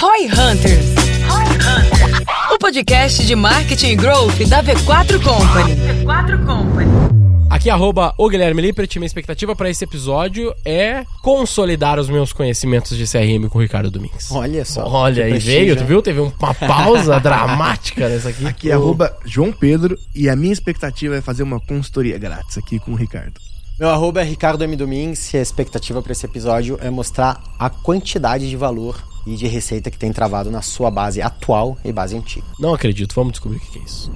Roy Hunters. O podcast de marketing e growth da V4 Company. V4 Company. Aqui, arroba o Guilherme Lippert. Minha expectativa para esse episódio é consolidar os meus conhecimentos de CRM com o Ricardo Domingues. Olha só. Olha, aí veio, tu viu? Teve uma pausa dramática nessa aqui. Aqui é arroba João Pedro e a minha expectativa é fazer uma consultoria grátis aqui com o Ricardo. Meu arroba é Ricardo M. Domingues e a expectativa para esse episódio é mostrar a quantidade de valor e de receita que tem travado na sua base atual e base antiga. Não acredito, vamos descobrir o que é isso.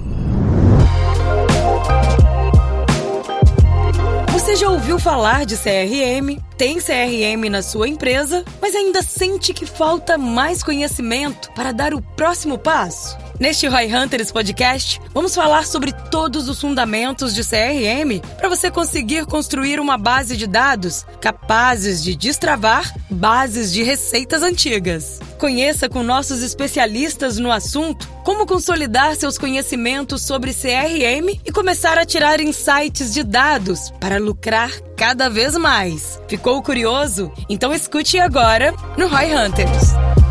Você já ouviu falar de CRM? Tem CRM na sua empresa, mas ainda sente que falta mais conhecimento para dar o próximo passo? Neste Roy Hunters Podcast, vamos falar sobre todos os fundamentos de CRM para você conseguir construir uma base de dados capazes de destravar bases de receitas antigas. Conheça com nossos especialistas no assunto como consolidar seus conhecimentos sobre CRM e começar a tirar insights de dados para lucrar cada vez mais. Ficou curioso? Então escute agora no Roy Hunters.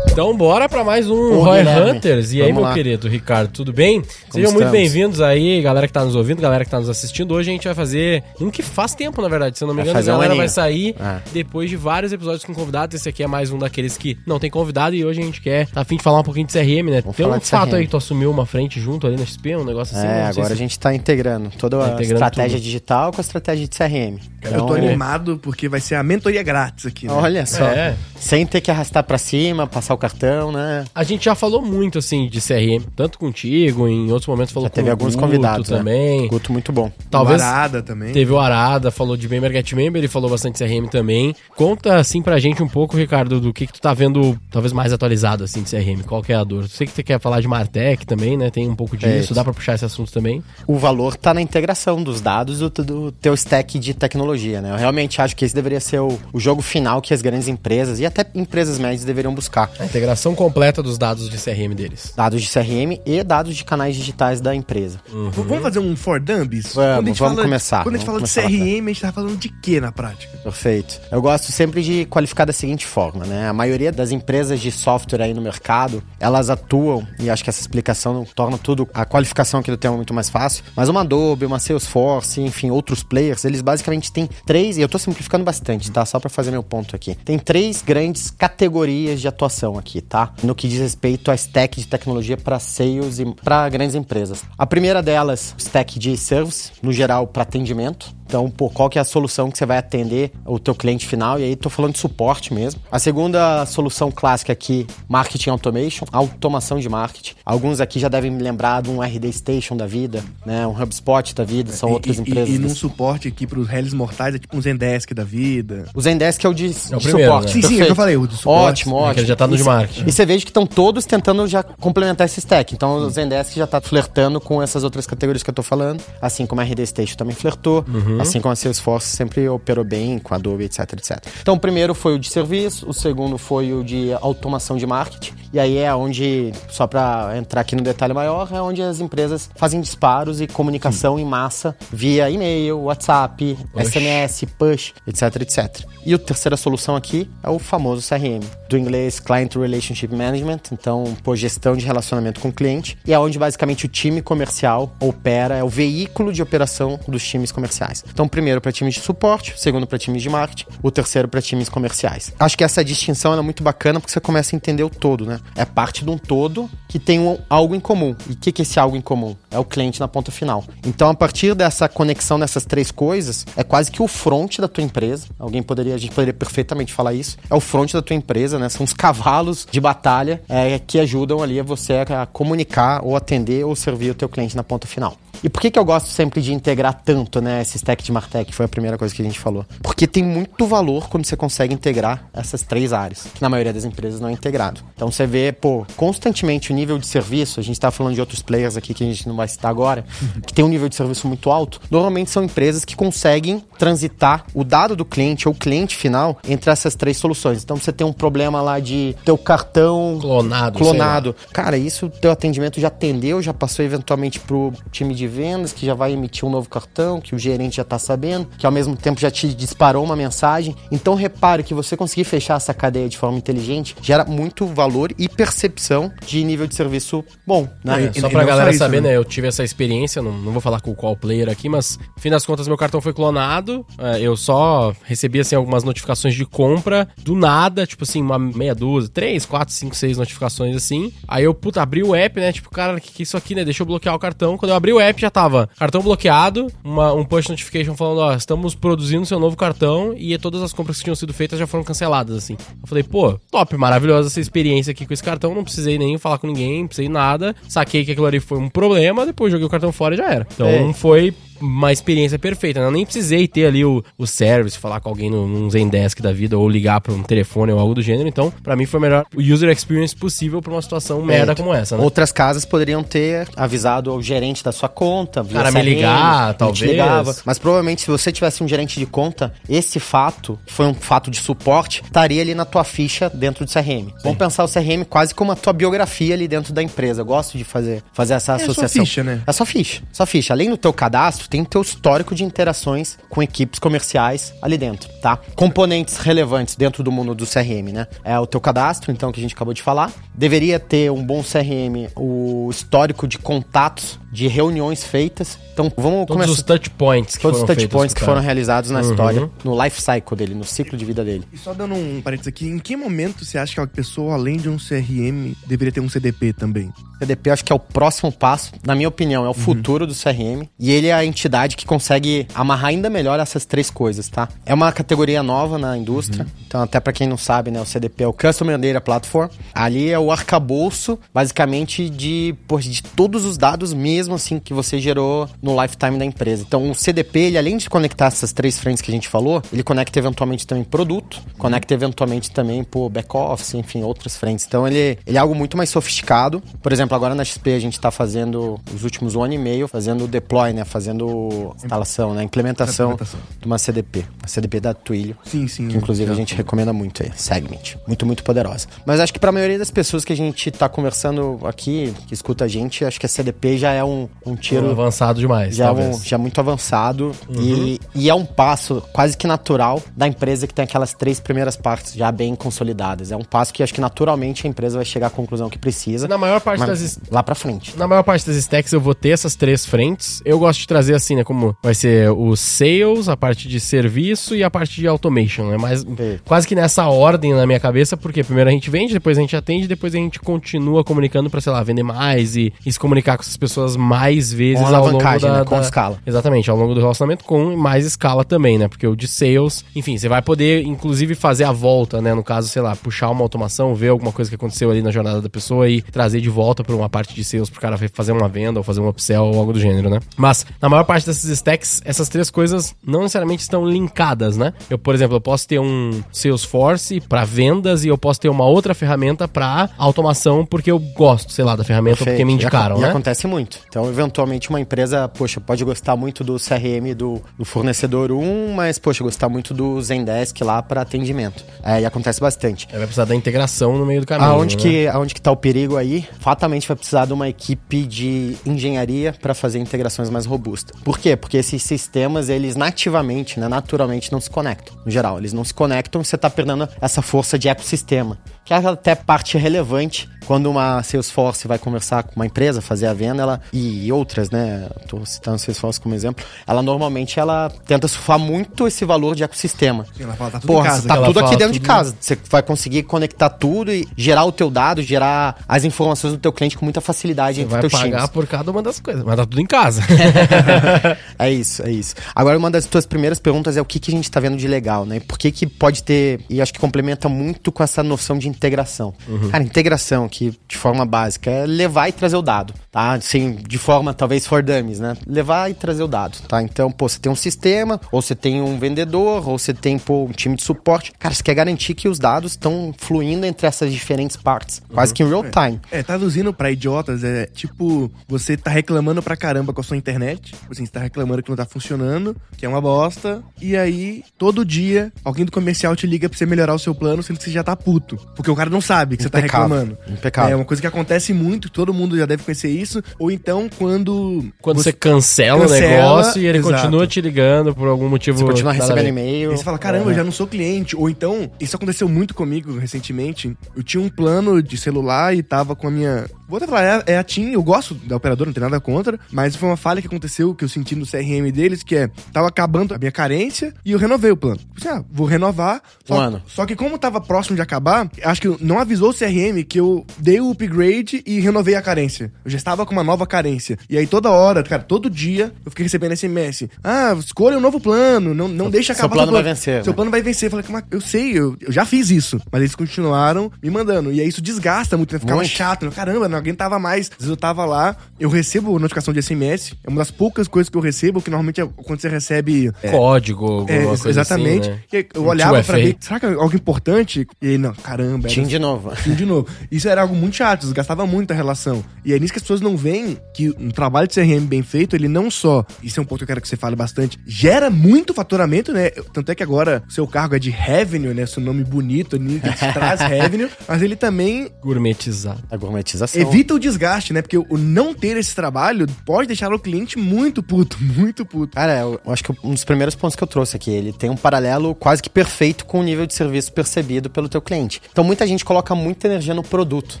Então, bora para mais um Ô, Roy Guilherme, Hunters. E aí, vamos meu lá. querido Ricardo, tudo bem? Sejam muito estamos? bem-vindos aí, galera que tá nos ouvindo, galera que tá nos assistindo. Hoje a gente vai fazer um que faz tempo, na verdade. Se eu não me engano, a fazer um galera aninho. vai sair É. depois de vários episódios com convidados. Esse aqui é mais um daqueles que não tem convidado e hoje a gente quer, tá a fim de falar um pouquinho de CRM, né? Vamos tem um de fato CRM. aí que tu assumiu uma frente junto ali na XP, um negócio assim. É, né? Não sei agora se- a gente está integrando toda Tá a integrando estratégia tudo. digital com a estratégia de CRM. eu tô é. animado porque vai ser a mentoria grátis aqui. Né? Olha só. É. Sem ter que arrastar para cima, passar o cartão, né? A gente já falou muito, assim, de CRM, tanto contigo, em outros momentos falou Já teve alguns Guto convidados, né? também. Guto muito bom. Talvez O Arada também. Teve o Arada, falou de Member Get Member, ele falou bastante CRM também. Conta, assim, pra gente um pouco, Ricardo, do que, que tu tá vendo, talvez mais atualizado, assim, de CRM. Qual que é a dor? Eu sei que tu quer falar de Martech também, né? Tem um pouco disso, É dá pra puxar esse assunto também. O valor está na integração dos dados do, do teu stack de tecnologia, né? Eu realmente acho que esse deveria ser o, o jogo final que as grandes empresas e até empresas médias deveriam buscar. A integração completa dos dados de CRM deles. Dados de CRM e dados de canais digitais da empresa. V- Vamos fazer um for dummies? Vamos, vamos fala- começar, Quando a gente fala de CRM, a gente tá falando de quê na prática? Perfeito. Eu gosto sempre de qualificar da seguinte forma, né? A maioria das empresas de software aí no mercado, elas atuam, e acho que essa explicação torna tudo, a qualificação aqui do tema muito mais fácil, mas uma Adobe, uma Salesforce, enfim, outros players, eles basicamente têm três, e eu tô simplificando bastante, tá? Só para fazer meu ponto aqui. Tem três grandes categorias de atuação aqui, tá? No que diz respeito a stack de tecnologia para sales e para grandes empresas. A primeira delas, stack de service, no geral para atendimento. Então, pô, qual que é a solução que você vai atender o teu cliente final? E aí, tô falando de suporte mesmo. A segunda solução clássica aqui, Marketing Automation, automação de marketing. Alguns aqui já devem me lembrar de um RD Station da vida, né? Um HubSpot da vida, são E- outras e, empresas. E, e num desse- suporte aqui pros réis mortais é tipo um Zendesk da vida. O Zendesk é o de, É o de primeiro, suporte. né? Sim, sim, é o que perfeito. eu falei, o de suporte. Ótimo, É, ótimo. que ele já tá no de marketing. E você veja que estão todos tentando já complementar esse stack. Então o Zendesk já tá flertando com essas outras categorias que eu tô falando. Assim como a RD Station também flertou. Uhum. Assim como a Salesforce sempre operou bem com a Adobe, etc, etc. Então o primeiro foi o de serviço, o segundo foi o de automação de marketing. E aí é onde, só para entrar aqui no detalhe maior, é onde as empresas fazem disparos e comunicação em massa via e-mail, WhatsApp, Push. SMS, push, etc, etc. E a terceira solução aqui é o famoso CRM, do inglês Client Relationship Management, então, pô, gestão de relacionamento com o cliente, e é onde basicamente o time comercial opera, é o veículo de operação dos times comerciais. Então, primeiro para times de suporte, segundo para times de marketing, o terceiro para times comerciais. Acho que essa distinção é muito bacana porque você começa a entender o todo, né? É parte de um todo que tem um, algo em comum. E o que, que é esse algo em comum? É o cliente na ponta final. Então, a partir dessa conexão dessas três coisas, é quase que o front da tua empresa. Alguém poderia, a gente poderia perfeitamente falar isso. É o front da tua empresa, né? São os cavalos de batalha é, que ajudam ali a você a comunicar ou atender ou servir o teu cliente na ponta final. E por que, que eu gosto sempre de integrar tanto, né, esse stack de Martech? Foi a primeira coisa que a gente falou. Porque tem muito valor quando você consegue integrar essas três áreas, que na maioria das empresas não é integrado. Então você vê, pô, constantemente o nível de serviço, a gente tá falando de outros players aqui que a gente não vai citar agora, que tem um nível de serviço muito alto, normalmente são empresas que conseguem transitar o dado do cliente ou cliente final entre essas três soluções. Então você tem um problema lá de teu cartão Clonado, clonado. Cara, isso teu atendimento já atendeu, já passou eventualmente pro time de vendas, que já vai emitir um novo cartão, que o gerente já tá sabendo, que ao mesmo tempo já te disparou uma mensagem. Então repare que você conseguir fechar essa cadeia de forma inteligente gera muito valor e percepção de nível de serviço bom, né? É, e- só pra não galera isso, saber, né? né? Eu tive essa experiência, não, não vou falar com qual player aqui, mas no fim das contas meu cartão foi clonado. é, eu só recebi assim algumas notificações de compra do nada, tipo assim, uma meia dúzia, três, quatro, cinco, seis notificações assim. Aí eu, puta, abri o app, né? Tipo, cara, que que é isso aqui, né? Deixa eu bloquear o cartão. Quando eu abri o app já tava cartão bloqueado, uma, um push notification falando, ó, estamos produzindo seu novo cartão e todas as compras que tinham sido feitas já foram canceladas, assim. Eu falei, pô, top, maravilhosa essa experiência aqui com esse cartão, não precisei nem falar com ninguém, não precisei nada, saquei que aquilo ali foi um problema, depois joguei o cartão fora e já era. Então É. foi uma experiência perfeita, né? Eu nem precisei ter ali o, o service, falar com alguém no, num Zendesk da vida, ou ligar pra um telefone ou algo do gênero, então, pra mim foi o melhor user experience possível pra uma situação merda como essa, né? Outras casas poderiam ter avisado ao gerente da sua conta, via Cara, me ligar, talvez. ligava. Mas provavelmente se você tivesse um gerente de conta, esse fato, que foi um fato de suporte, estaria ali na tua ficha dentro do CRM. Vamos pensar o CRM quase como a tua biografia ali dentro da empresa. Eu gosto de fazer, fazer essa É a sua associação. ficha, né? É só ficha. Só ficha. Além do teu cadastro, tem teu histórico de interações com equipes comerciais ali dentro, tá? Componentes relevantes dentro do mundo do CRM, né? É o teu cadastro, então, que a gente acabou de falar. Deveria ter um bom CRM, o histórico de contatos, de reuniões feitas. Então, vamos Todos começar. os touch points que Todos os foram touch feitos points que foram realizados na Uhum. história, no life cycle dele, no ciclo de vida dele. E só dando um parênteses aqui, em que momento você acha que a pessoa, além de um CRM, deveria ter um CDP também? CDP acho que é o próximo passo, na minha opinião, é o futuro do CRM. E ele é a entidade que consegue amarrar ainda melhor essas três coisas, tá? É uma categoria nova na indústria. Então, até pra quem não sabe, né, o CDP é o Customer Data Platform. Ali é o arcabouço, basicamente, de, de todos os dados mesmo, assim, que você gerou no lifetime da empresa. Então, o CDP, ele além de conectar essas três frentes que a gente falou, ele conecta eventualmente também produto, conecta eventualmente também, pô, back-office, enfim, outras frentes. Então, ele, ele é algo muito mais sofisticado. Por exemplo, agora na XP a gente tá fazendo, os últimos um ano e meio, fazendo o deploy, né, fazendo instalação, né, implementação, Implementação. de uma CDP. A CDP da Twilio. Sim, sim. Que inclusive já. a gente recomenda muito aí, Segment. Muito, muito poderosa. Mas acho que pra maioria das pessoas que a gente tá conversando aqui, que escuta a gente, acho que a CDP já é um, um tiro avançado demais, já, é um- já muito avançado e, e é um passo quase que natural da empresa que tem aquelas três primeiras partes já bem consolidadas. É um passo que acho que naturalmente a empresa vai chegar à conclusão que precisa. Na maior parte das lá pra frente. Na maior parte das stacks eu vou ter essas três frentes. Eu gosto de trazer assim, né? Como vai ser o sales, a parte de serviço e a parte de automation. É mais Perfeito. quase que nessa ordem na minha cabeça, porque primeiro a gente vende, depois a gente atende, depois a gente continua comunicando pra, sei lá, vender mais e, e se comunicar com essas pessoas mais vezes Com ao longo alavancagem, da, né? Com da- escala. Exatamente, ao longo do relacionamento com mais escala também, né? Porque o de sales, enfim, você vai poder inclusive fazer a volta, né? No caso, sei lá, puxar uma automação, ver alguma coisa que aconteceu ali na jornada da pessoa e trazer de volta pra uma parte de sales pro cara fazer uma venda ou fazer um upsell ou algo do gênero, né? Mas na maior parte dessas stacks, essas três coisas não necessariamente estão linkadas, né? Eu, por exemplo, eu posso ter um Salesforce pra vendas e eu posso ter uma outra ferramenta pra automação porque eu gosto, sei lá, da ferramenta ou porque me Perfeito. Indicaram, E né? acontece muito. Então, eventualmente, uma empresa, poxa, pode gostar muito do CRM do, do fornecedor 1, mas, poxa, gostar muito do Zendesk lá para atendimento. É, e acontece bastante. Vai precisar da integração no meio do caminho. Aonde, né? que, aonde que tá o perigo aí? Fatalmente vai precisar de uma equipe de engenharia para fazer integrações mais robustas. Por quê? Porque esses sistemas, eles nativamente, né, naturalmente não se conectam. No geral, eles não se conectam e você tá perdendo essa força de ecossistema. Que é até parte relevante quando uma Salesforce vai conversar com uma empresa, fazer a venda, ela e outras, né? Tô citando Salesforce como exemplo. Ela normalmente ela tenta surfar muito esse valor de ecossistema. Ela fala, tá tudo Porra, em casa. tá Ela tudo aqui dentro de tudo- casa. Você vai conseguir conectar tudo e gerar o teu dado, gerar as informações do teu cliente com muita facilidade Você entre vai teus pagar times. por cada uma das coisas, mas tá tudo em casa. É isso, é isso. Agora, uma das tuas primeiras perguntas é o que, que a gente tá vendo de legal, né? Por que, que pode ter, e acho que complementa muito com essa noção de integração. Cara, integração, que de forma básica é levar e trazer o dado, tá? Assim, de forma talvez for dummies, né? Levar e trazer o dado, tá? Então, pô, você tem um sistema, ou você tem um vendedor, ou você tem, pô, um time de suporte. Cara, você quer garantir que os dados estão fluindo entre essas diferentes partes, quase que em real time. É, traduzindo pra idiotas, é tipo, você tá reclamando pra caramba com a sua internet. Tipo assim, você tá reclamando que não tá funcionando, que é uma bosta. E aí, todo dia, alguém do comercial te liga pra você melhorar o seu plano, sendo que você já tá puto. Porque o cara não sabe que você tá Impecável. reclamando. Impecável. É uma coisa que acontece muito, todo mundo já deve conhecer isso. Ou então, quando. Quando você cancela, Cancela, o negócio e ele exato. continua te ligando por algum motivo. Você continua recebendo e-mail. Aí você fala, caramba, eu já não sou cliente. Ou então, isso aconteceu muito comigo recentemente. Eu tinha um plano de celular e tava com a minha. Vou até falar, é, é a TIM, eu gosto da operadora, não tem nada contra, mas foi uma falha que aconteceu, que eu senti no CRM deles, que é, tava acabando a minha carência e eu renovei o plano. Pensei, ah, vou renovar. Só, Um ano. Só que como tava próximo de acabar, acho que não avisou o CRM que eu dei o upgrade e renovei a carência. Eu já estava com uma nova carência. E aí toda hora, cara, todo dia, eu fiquei recebendo SMS. Ah, escolha um novo plano, não, não deixa seu acabar plano seu vai vencer, Seu né? plano vai vencer. Eu falei, "Mas eu sei, eu, eu já fiz isso. Mas eles continuaram me mandando. E aí isso desgasta muito, né? Ficava Muito. chato. né? Caramba, não aguentava mais. Às vezes eu tava lá, eu recebo notificação de SMS. É uma das poucas coisas que eu recebo, que normalmente é quando você recebe. é, Código, alguma é, coisa exatamente. assim, né? E eu olhava pra 2FA. ver, será que é algo importante? E aí, não, caramba. era- TIM de novo. TIM de novo. Isso era algo muito chato, desgastava muito a relação. E é nisso que as pessoas não veem que um trabalho de CRM bem feito, ele não só, isso é um ponto que eu quero que você fale bastante, gera muito faturamento, né? Tanto é que agora o seu cargo é de revenue, né? Seu nome bonito, ali, que te traz revenue, mas ele também Gourmetizado. A gourmetização. evita o desgaste, né? Porque o não ter esse trabalho pode deixar o cliente muito puto, muito puto. Cara, eu eu acho que um dos primeiros pontos que eu trouxe aqui, ele tem um paralelo quase que perfeito com o nível de serviço percebido pelo teu cliente. Então muita gente coloca muita energia no produto,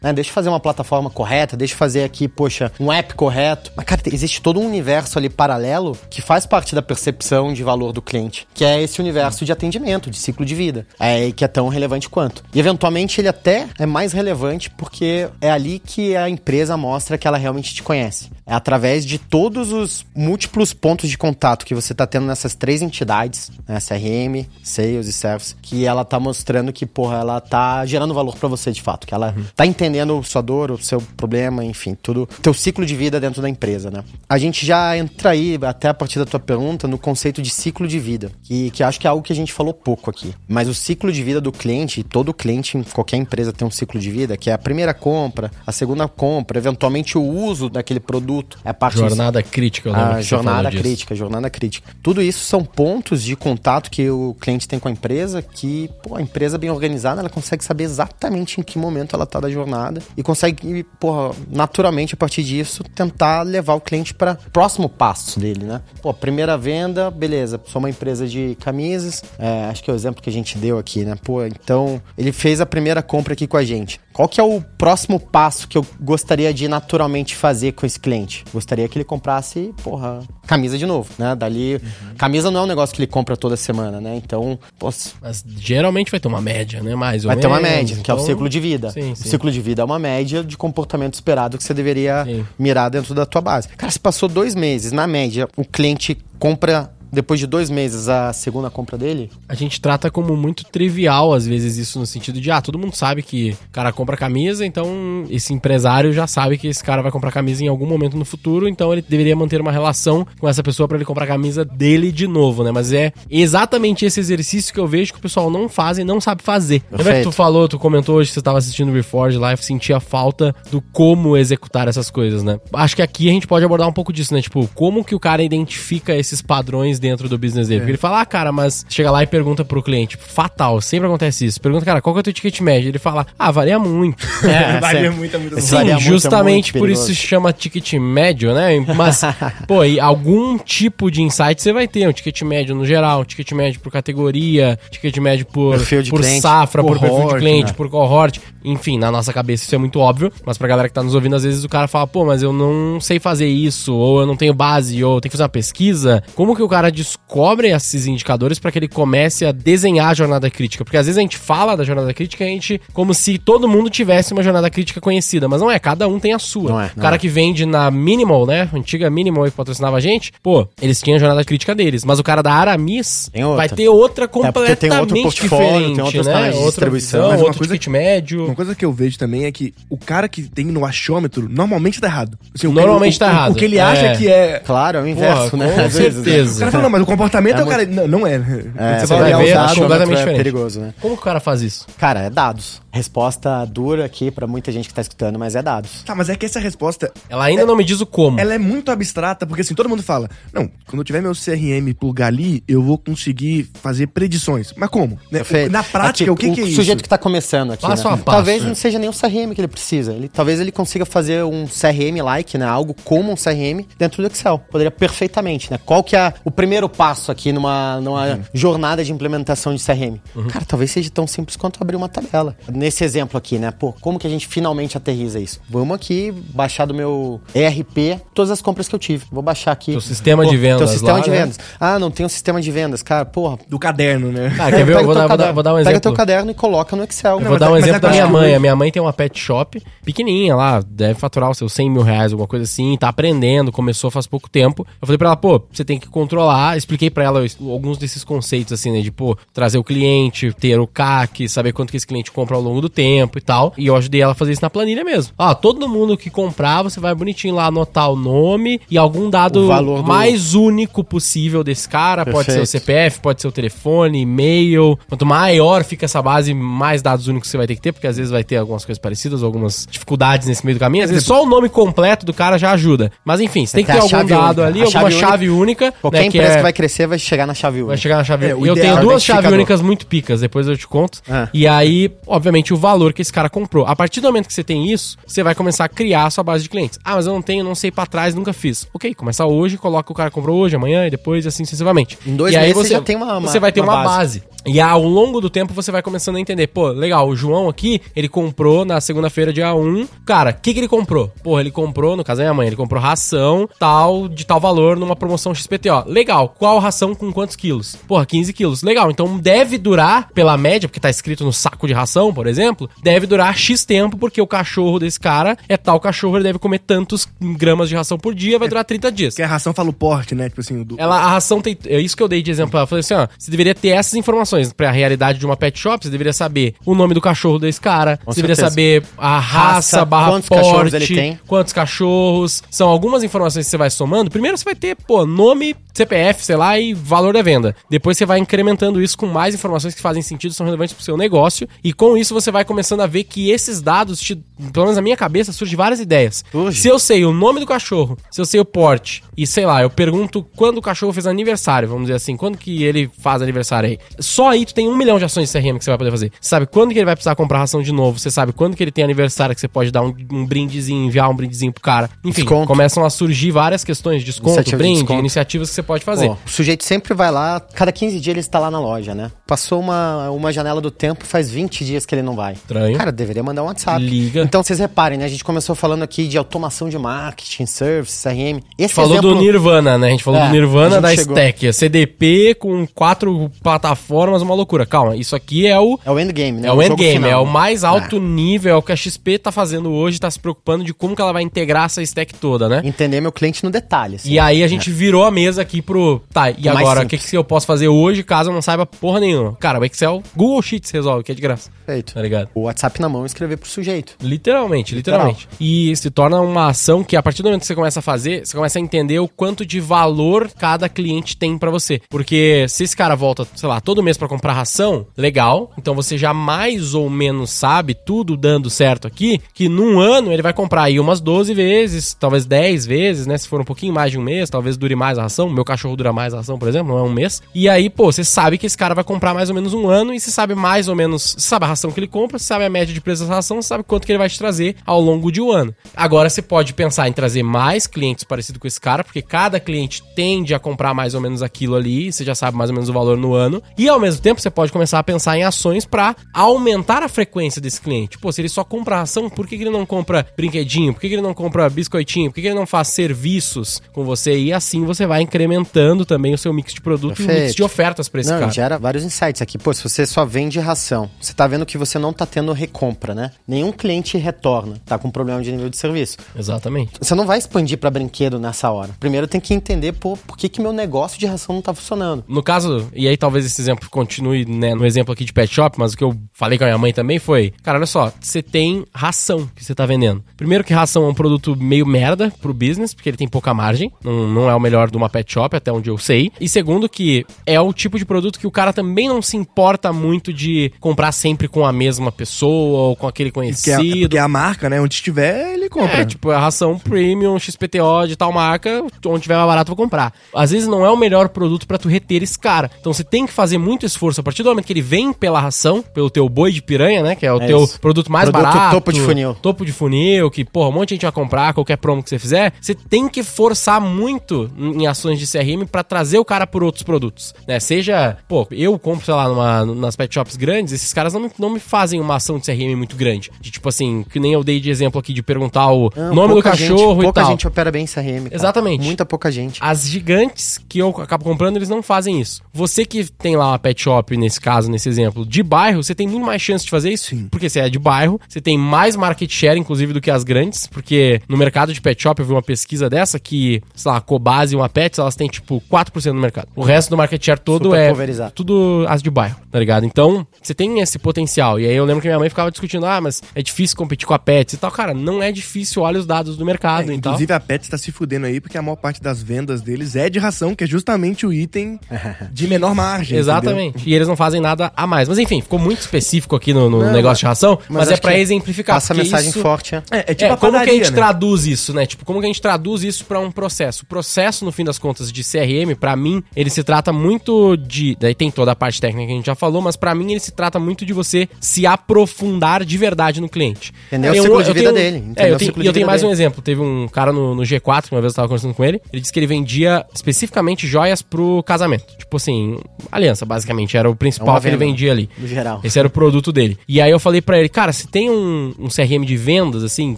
né? Deixa eu fazer uma plataforma correta, deixa eu fazer aqui, poxa, um app correto. Mas cara, existe todo um universo ali paralelo que faz parte da percepção de valor do cliente, que é esse universo de atendimento, de ciclo de vida, é, que é tão relevante quanto. E eventualmente ele até é mais relevante porque é ali que a empresa mostra que ela realmente te conhece. É através de todos os múltiplos pontos de contato que você está tendo nessas três entidades, né, CRM, Sales e Service, que ela tá mostrando que, porra, ela tá gerando valor para você de fato, que ela tá entendendo sua dor, o seu problema, enfim, tudo, teu ciclo de vida dentro da empresa, né? A gente já entra aí, até a partir da tua pergunta, no conceito de ciclo de vida, que, que acho que é algo que a gente falou pouco aqui. Mas o ciclo de vida do cliente, todo cliente em qualquer empresa tem um ciclo de vida, que é a primeira compra, a segunda compra, eventualmente o uso daquele produto, é a parte Jornada crítica, eu lembro a você jornada falou disso. crítica, jornada crítica. Tudo isso são pontos de contato que o cliente tem com a empresa, que pô, a empresa bem organizada, ela consegue saber exatamente em que momento ela tá da jornada e consegue, porra, naturalmente a partir disso tentar levar o cliente para próximo passo dele, né? Pô, primeira venda, beleza, sou uma empresa de camisas, é, acho que é o exemplo que a gente deu aqui, né? Pô, então ele fez a primeira compra aqui com a gente. Qual que é o próximo passo que eu gostaria de naturalmente fazer com esse cliente? Gostaria que ele comprasse, porra, camisa de novo, né? Dali, camisa não é um negócio que ele compra toda semana, né? Então, pô, Mas geralmente vai ter uma média, né? Mais ou vai ter uma menos, média, que é o então- ciclo de vida. Sim, o sim. ciclo de vida é uma média de comportamento esperado que você deveria Sim. mirar dentro da tua base. Cara, se passou dois meses, na média, o cliente compra depois de dois meses a segunda compra dele, A gente trata como muito trivial, às vezes, isso no sentido de, ah, todo mundo sabe que o cara compra camisa, então esse empresário já sabe que esse cara vai comprar camisa em algum momento no futuro, então ele deveria manter uma relação com essa pessoa pra ele comprar a camisa dele de novo, né? Mas é exatamente esse exercício que eu vejo que o pessoal não faz e não sabe fazer. Lembra que Perfeito. tu falou, tu comentou hoje que você tava assistindo o Reforge Life, sentia falta do como executar essas coisas, né? Acho que aqui a gente pode abordar um pouco disso, né? Tipo, como que o cara identifica esses padrões dentro do business dele? Porque ele fala, ah, cara, mas chega lá e pergunta pro cliente, fatal, sempre acontece isso. Pergunta, cara, qual que é o teu ticket médio? Ele fala, ah, varia muito. É, Varia muito, é muito Sim, muito, é justamente muito por isso se chama ticket médio, né? Mas, pô, e algum tipo de insight você vai ter. Um ticket médio no geral, um ticket médio por categoria, ticket médio por, por cliente, safra, por perfil de cliente, né? por cohort. Enfim, na nossa cabeça isso é muito óbvio. Mas pra galera que tá nos ouvindo, às vezes o cara fala, pô, mas eu não sei fazer isso, ou eu não tenho base, ou tenho que fazer uma pesquisa. Como que o cara descobre esses indicadores pra que ele comece a desenhar a jornada crítica? Porque às vezes a gente fala da jornada crítica e a gente, como se todo mundo tivesse uma jornada crítica conhecida, mas não é, cada um tem a sua. Não é, o não cara é. que vende na Minimal, né? Antiga Minimal que patrocinava a gente, pô, eles tinham a jornada crítica deles, mas o cara da Aramis Tem outra. vai ter outra completamente tem outro portfólio, diferente, tem né? canais de outra distribuição. visão, Mas uma outro coisa- ticket médio. Uma coisa que eu vejo também é que o cara que tem no achômetro normalmente tá errado. Assim, o Normalmente o- tá o- errado. O que ele É. acha que é. Claro, é o inverso, Porra, né? com Às vezes, né? O fala, não, mas o comportamento é, o cara. Não, não é. É, Você vai olhar os dados. completamente é diferente. perigoso, né? Como que o cara faz isso? Cara, é dados. Resposta dura aqui pra muita gente que tá escutando, mas é dados. Tá, mas é que essa resposta, Ela ainda não me diz o como. ela é muito abstrata, porque assim, todo mundo fala, não, quando eu tiver meu CRM plugar ali, eu vou conseguir fazer predições. Mas como? Né? Perfeito. Na prática, Aqui, o que, que é isso? sujeito que tá começando aqui, Passo né? a passo, Talvez né? não seja nem o CRM que ele precisa. Ele, talvez ele consiga fazer um CRM-like, né? Algo como um CRM dentro do Excel. Poderia perfeitamente, né? Qual que é o primeiro passo aqui numa, numa Uhum. jornada de implementação de CRM? Cara, talvez seja tão simples quanto abrir uma tabela. Nesse exemplo aqui, né? Pô, como que a gente finalmente aterriza isso? Vamos aqui baixar do meu ERP todas as compras que eu tive. Vou baixar aqui. Teu sistema de Teu vendas sistema lá, de né? vendas. Ah, não tem um sistema de vendas. Cara, porra, Do caderno, né? Ah, quer ver? Pega Eu vou o teu dar, vou, dar, vou dar um Pega exemplo. teu caderno e coloca no Excel. Eu Não, vou dar um é- mas exemplo é da minha que- mãe. A minha mãe tem uma pet shop pequenininha lá, deve faturar os seus 100 mil reais, alguma coisa assim, tá aprendendo, começou faz pouco tempo. Eu falei pra ela, pô, você tem que controlar. Expliquei pra ela alguns desses conceitos, assim, né, de, pô, trazer o cliente, ter o CAC, saber quanto que esse cliente compra ao longo do tempo e tal. E eu ajudei ela a fazer isso na planilha mesmo. Ó, todo mundo que comprar, você vai bonitinho lá anotar o nome e algum dado valor do- mais único possível desse cara. Pode ser o Perfeito. CPF, pode ser o telefone, e-mail. Quanto maior fica essa base, mais dados únicos você vai ter que ter, porque às vezes vai ter algumas coisas parecidas, algumas dificuldades nesse meio do caminho. Às vezes só o nome completo do cara já ajuda. Mas enfim, você tem que ter algum dado única. ali, A alguma chave chave única. Qualquer né, empresa que, é- vai crescer vai chegar na chave única. Vai chegar na chave É, única. E eu tenho é duas chaves únicas muito picas, depois eu te conto. Ah. E aí, obviamente, o valor que esse cara comprou. A partir do momento que você tem isso, você vai começar a criar a sua base de clientes. Ah, mas eu não tenho, não sei pra trás, nunca fiz. Ok, começa hoje, coloca o que o cara comprou hoje, amanhã e depois, e assim sucessivamente. Em dois e aí meses você já tem uma- Você uma- vai ter uma uma, base. base. E ao longo do tempo você vai começando a entender, pô, legal, o João aqui, ele comprou na segunda-feira, dia 1. Cara, o que, que ele comprou? Porra, ele comprou, no caso da minha mãe, ele comprou ração tal, de tal valor numa promoção XPTO. Legal, qual ração com quantos quilos? Porra, 15 quilos. Legal, então deve durar, pela média, porque tá escrito no saco de ração, por exemplo, deve durar X tempo, porque o cachorro desse cara é tal cachorro, ele deve comer tantos gramas de ração por dia, vai durar 30 dias. Porque a ração fala o porte, né? Tipo assim, do... Ela, a ração tem. É isso que eu dei de exemplo. Ela falou assim: ó, você deveria ter essas informações. Pra realidade de uma pet shop, você deveria saber o nome do cachorro desse cara. Com você deveria certeza. saber a raça, Raça, barra quantos cachorros porte, ele tem. quantos cachorros. São algumas informações que você vai somando. Primeiro você vai ter, pô, nome, CPF, sei lá, e valor da venda. Depois você vai incrementando isso com mais informações que fazem sentido, são relevantes pro seu negócio. E com isso você vai começando a ver que esses dados, te, pelo menos na minha cabeça, surgem várias ideias. Se eu sei o nome do cachorro, se eu sei o porte, e sei lá, eu pergunto quando o cachorro fez aniversário, vamos dizer assim, quando que ele faz aniversário aí. Só aí tu tem um milhão de ações de CRM que você vai poder fazer. Você sabe quando que ele vai precisar comprar ração de novo, você sabe quando que ele tem aniversário que você pode dar um, um brindezinho, enviar um brindezinho pro cara. Enfim, Desconto. começam a surgir várias questões, desconto, Iniciativa de brinde, desconto. iniciativas que você pode fazer. Pô, o sujeito sempre vai lá, cada 15 dias ele está lá na loja, né? Passou uma, uma janela do tempo, faz 20 dias que ele não vai. Estranho. Cara, deveria mandar um WhatsApp. Liga. Então vocês reparem, né? A gente começou falando aqui de automação de marketing, service, CRM. Esse Falou exemplo... do Nirvana, né? A gente falou É, do Nirvana da chegou. Stack. CDP com quatro plataformas, uma loucura. Calma, isso aqui é o É o endgame, né? É o jogo endgame, final, é o mais alto nível, é o que a XP tá fazendo hoje, tá se preocupando de como que ela vai integrar essa stack toda, né? Entender meu cliente no detalhe. assim. E aí a gente virou a mesa aqui pro. Tá, e O agora, o que, que eu posso fazer hoje caso eu não saiba porra nenhuma? Cara, o Excel, Google Sheets resolve, que é de graça. Perfeito. Tá ligado? O WhatsApp na mão e escrever pro sujeito. Literalmente, Literal. literalmente. E se torna uma ação que a partir do momento que você começa a fazer, você começa a entender o quanto de valor cada cliente tem pra você. Porque se esse cara volta, sei lá, todo mês pra comprar ração, legal. Então você já mais ou menos sabe, tudo dando certo aqui, que num ano ele vai comprar aí umas 12 vezes, talvez 10 vezes, né? Se for um pouquinho mais de um mês, talvez dure mais a ração. Meu cachorro dura mais a ração, por exemplo, não é um mês. E aí, pô, você sabe que esse cara vai comprar mais ou menos um ano e você sabe mais ou menos, sabe a ração que ele compra, sabe a média de preço da ração, sabe quanto que ele vai te trazer ao longo de um ano. Agora você pode pensar em trazer mais clientes parecidos com esse cara, porque cada cliente tende a comprar mais ou menos aquilo ali, você já sabe mais ou menos o valor no ano. E ao mesmo tempo você pode começar a pensar em ações pra aumentar a frequência desse cliente. Pô, se ele só compra ração, por que, ele não compra brinquedinho? Por que, ele não compra biscoitinho? Por que, ele não faz serviços com você? E assim você vai incrementando também o seu mix de produto e o mix Perfeito. de ofertas pra esse não, cara. gera vários insights aqui. Pô, se você só vende ração, você tá vendo que você não tá tendo recompra, né? Nenhum cliente retorna, tá com problema de nível de serviço. Exatamente. Você não vai expandir pra brinquedo nessa hora. Primeiro tem que entender, pô, por que, que meu negócio de ração não tá funcionando. No caso, e aí talvez esse exemplo ficou continue né, no exemplo aqui de pet shop, mas o que eu falei com a minha mãe também foi: cara, olha só, você tem ração que você tá vendendo. Primeiro, que ração é um produto meio merda pro business, porque ele tem pouca margem, não, não é o melhor de uma pet shop, até onde eu sei. E segundo, que é o tipo de produto que o cara também não se importa muito de comprar sempre com a mesma pessoa ou com aquele Porque a, conhecido. porque a marca, né? Onde estiver, ele compra. É, tipo, a ração premium, XPTO de tal marca, onde tiver mais barato, vou comprar. Às vezes não é o melhor produto pra tu reter esse cara. Então você tem que fazer muito esforço. A partir do momento que ele vem pela ração, pelo teu boi de piranha, né? Que é o É teu isso. produto mais Produto barato. topo de funil. Topo de funil, que, porra, um monte de gente vai comprar, qualquer promo que você fizer. Você tem que forçar muito em ações de CRM pra trazer o cara por outros produtos. Né? Seja, pô, eu compro, sei lá, numa, nas pet shops grandes, esses caras não, me- não me fazem uma ação de CRM muito grande. De tipo assim, que nem eu dei de exemplo aqui de perguntar o Não, nome do pouca gente- cachorro e Pouca tal. gente opera bem CRM. cara. Exatamente. Muita pouca gente. As gigantes que eu acabo comprando, eles não fazem isso. Você que tem lá uma pet shop, nesse caso, nesse exemplo, de bairro, você tem muito mais chance de fazer isso. Porque você é de bairro, você tem mais market share, inclusive, do que as grandes. Porque no mercado de pet shop, eu vi uma pesquisa dessa que, sei lá, a Cobase e uma Pets, elas têm tipo 4% no mercado. O resto do market share todo Super é pulverizado. tudo as de bairro, tá ligado? Então, você tem esse potencial. E aí eu lembro que minha mãe ficava discutindo, ah, mas é difícil competir com a Pets e tal. Cara, não é difícil, olha os dados do mercado É, tal. inclusive a Pets tá se fudendo aí, porque a maior parte das vendas deles é de ração, que é justamente o item de menor margem. Exatamente. E eles não fazem nada a mais. Mas enfim, ficou muito específico aqui no, no Não, negócio de ração, mas, é acho pra que exemplificar. Passa mensagem isso- forte, é. É, é tipo é, a como que a padaria, gente né? traduz isso, né? Tipo, como que a gente traduz isso pra um processo? O processo, no fim das contas, de CRM, pra mim, ele se trata muito de. Daí tem toda a parte técnica que a gente já falou, mas pra mim ele se trata muito de você se aprofundar de verdade no cliente. Entender o Tem ciclo um- de eu vida tenho- dele, É, eu o tenho, ciclo e eu tenho mais um dele. exemplo. Teve um cara no, no G4, que uma vez eu tava conversando com ele, ele disse que ele vendia especificamente joias pro casamento. Tipo assim, aliança, basicamente. Era o É principal uma que ele vendia ali. No geral. Esse era o produto dele. E aí eu falei pra ele, cara, você tem um, um CRM de vendas, assim,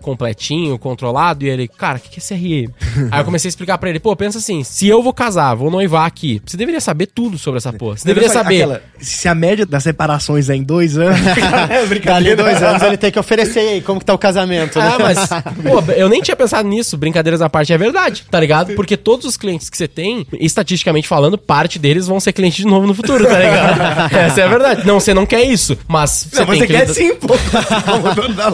completinho, controlado? E ele, cara, o que, que é CRM? aí eu comecei a explicar pra ele, pô, pensa assim, se eu vou casar, vou noivar aqui, você deveria saber tudo sobre essa porra. Você deveria saber. Aquela- se a média das separações é em dois anos. Dali dois anos ele tem que oferecer aí como que tá o casamento, né? Ah, mas, pô, eu nem tinha pensado nisso, brincadeiras à parte, é verdade, tá ligado? Porque todos os clientes que você tem, estatisticamente falando, parte deles vão ser clientes de novo no futuro, tá ligado? Essa é a verdade. Não, você não quer isso, mas você Não, tem você que quer lidar- sim, pô.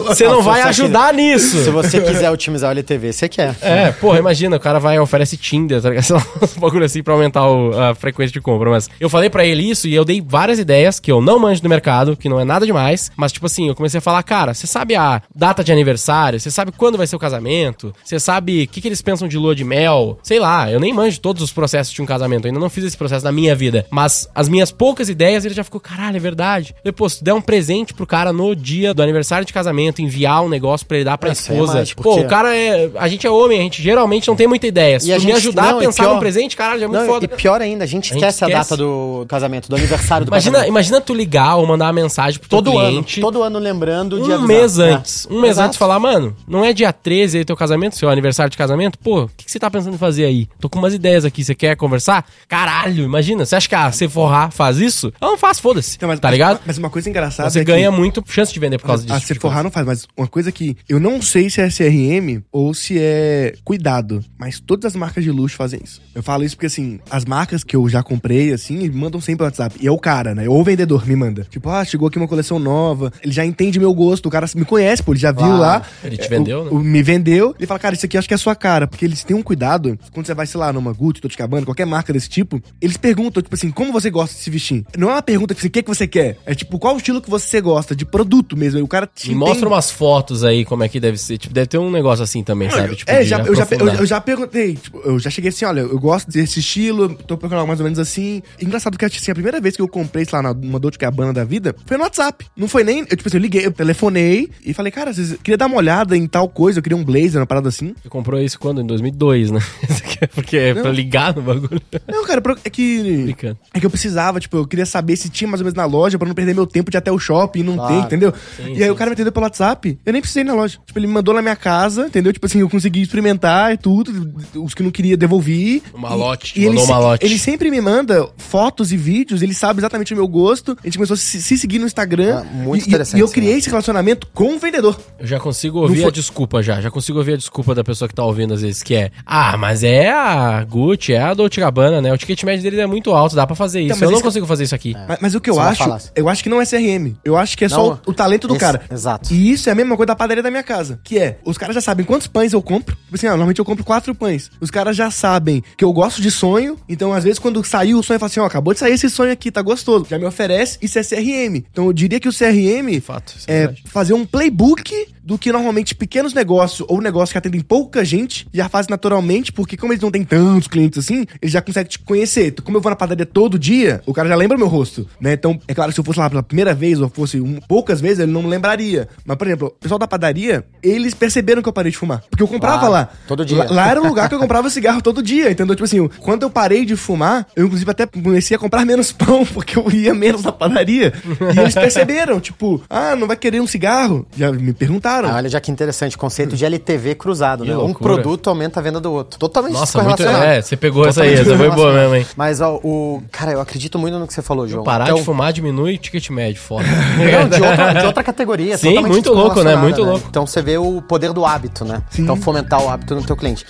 Você não vai ajudar nisso. Se você quiser otimizar o LTV, você quer. É, porra, imagina, o cara vai e oferece Tinder, tá ligado? Um bagulho assim pra aumentar o- a frequência de compra. Mas eu falei pra ele isso e eu dei várias ideias que eu não manjo do mercado, que não é nada demais. Mas, tipo assim, eu comecei a falar, cara, você sabe a data de aniversário? Você sabe quando vai ser o casamento? Você sabe o que, que eles pensam de lua de mel? Sei lá, eu nem manjo todos os processos de um casamento. Eu ainda não fiz esse processo na minha vida. Mas as minhas poucas ideias, ele já ficou, caralho, é verdade. Depois, se der um presente pro cara no dia do aniversário de casamento, enviar um negócio pra ele dar pra Isso aí é esposa. mágico, Pô, porque- o cara é. A gente é homem, a gente geralmente não tem muita ideia. Se E a tu me gente- ajudar não, a pensar pior- num presente, caralho, já é muito Não, foda. e pior ainda, a gente A gente esquece a, esquece. data do casamento, do aniversário do Imagina, casamento. imagina tu ligar ou mandar uma mensagem pro teu Todo ano, cliente. todo ano lembrando de um avisar. mês É. antes. Um mês Exato. antes falar, mano, não é dia 13 aí teu casamento, seu aniversário de casamento? Pô, o que, que você tá pensando em fazer aí? Tô com umas ideias aqui, você quer conversar? Caralho, imagina, você acha que a Sephora faz isso? Ela não faz, foda-se. Então, mas- tá ligado? Mas uma coisa engraçada Você é que- ganha muito chance de vender por causa disso. A tipo de Sephora não faz, mas uma coisa que eu não sei se é CRM ou se é cuidado, mas todas as marcas de luxo fazem isso. Eu falo isso porque, assim, as marcas que eu já comprei, assim, me mandam sempre pelo WhatsApp. E é o cara, né? Ou o vendedor me manda. Tipo, ah, chegou aqui uma coleção nova. Ele já entende meu gosto. O cara me conhece, pô. Ele já viu Ah, lá. ele te É, vendeu, o- né? o- me vendeu. Ele fala, cara, isso aqui eu acho que é a sua cara. Porque eles têm um cuidado. Quando você vai, sei lá, numa Gucci, Tô de Cabana, qualquer marca desse tipo, eles perguntam, tipo assim, como você gosta de se vestir? Não é uma pergunta que você, o que, que você quer? É tipo, qual o estilo que você gosta? De produto mesmo. E o cara te Me mostra umas fotos aí, como é que deve ser. Tipo, deve ter um negócio assim também, sabe? Tipo, é, já, eu, já, eu, eu já perguntei, tipo, eu já cheguei assim, olha, eu gosto desse estilo, tô procurando mais ou menos assim. Engraçado que assim, a primeira vez que eu comprei, sei lá, numa Dolce Gabbana da vida, foi no WhatsApp. Não foi nem, eu, tipo assim, eu liguei, eu telefonei e falei, cara, vocês queria dar uma olhada em tal coisa, eu queria um blazer, uma parada assim. Você comprou isso quando? Em 2002, né? Porque é pra ligar no bagulho. Não, cara, é que... É que eu precisava, tipo, eu queria saber se tinha mais ou menos na loja pra não perder meu tempo de ir até o shopping e não Claro. ter, entendeu? Sim, e aí sim, o cara me atendeu pelo WhatsApp, eu nem precisei ir na loja. Tipo, ele me mandou na minha casa, entendeu? Tipo assim, eu consegui experimentar e tudo, os que não queria devolvi. Um malote, te e ele, mandou um se- malote. ele sempre me manda fotos e vídeos, ele sabe exatamente o meu gosto. A gente começou a se, se seguir no Instagram. Ah, muito e- interessante E eu criei esse relacionamento com o vendedor. Eu já consigo ouvir a desculpa já. Já consigo ouvir a desculpa da pessoa que tá ouvindo às vezes, que é Ah, mas é a Gucci, é a Dolce Gabbana, né? O ticket médio deles é muito alto, dá pra fazer isso. Então, eu não consigo fazer isso aqui. Mas, mas o que eu é uma acho, falácia. eu acho que não é CRM. Eu acho que é só Não, o, o talento do esse- cara. exato. E isso é a mesma coisa da padaria da minha casa. Que é, os caras já sabem quantos pães eu compro. Tipo assim, ah, normalmente eu compro quatro pães. Os caras já sabem que eu gosto de sonho. Então, às vezes, quando saiu o sonho, eu falo assim, ó, acabou de sair esse sonho aqui, tá gostoso. Já me oferece, isso é CRM. Então, eu diria que o CRM fato, isso é é verdade. fazer um playbook do que normalmente pequenos negócios ou negócios que atendem pouca gente já fazem naturalmente, porque como eles não têm tantos clientes assim, eles já conseguem te conhecer. Então, como eu vou na padaria todo dia, o cara já lembra meu rosto, né? Então, é claro que se eu fosse lá pela primeira vez ou fosse um- poucas vezes, ele não me lembraria. Mas, por exemplo, o pessoal da padaria, eles perceberam que eu parei de fumar. Porque eu comprava Claro, lá. todo dia. Lá, lá era um lugar que eu comprava cigarro todo dia, entendeu? Tipo assim, quando eu parei de fumar, eu inclusive até comecei a comprar menos pão, porque eu ia menos na padaria. E eles perceberam, tipo, ah, não vai querer um cigarro? Já me perguntaram. Ah, olha já que interessante, conceito de LTV cruzado, Que né? Um loucura. produto aumenta a venda do outro. Totalmente Nossa, muito. É, você pegou essa aí, Totalmente essa foi boa mesmo, hein? Mas, ó, o... Cara, eu acredito muito no que você falou, João. Parar Então- de fumar diminui ticket médio, foda. Não, de outra, de outra categoria. Sim, totalmente muito louco, né? Muito louco. Então você vê o poder do hábito, né? Então fomentar o hábito no teu cliente.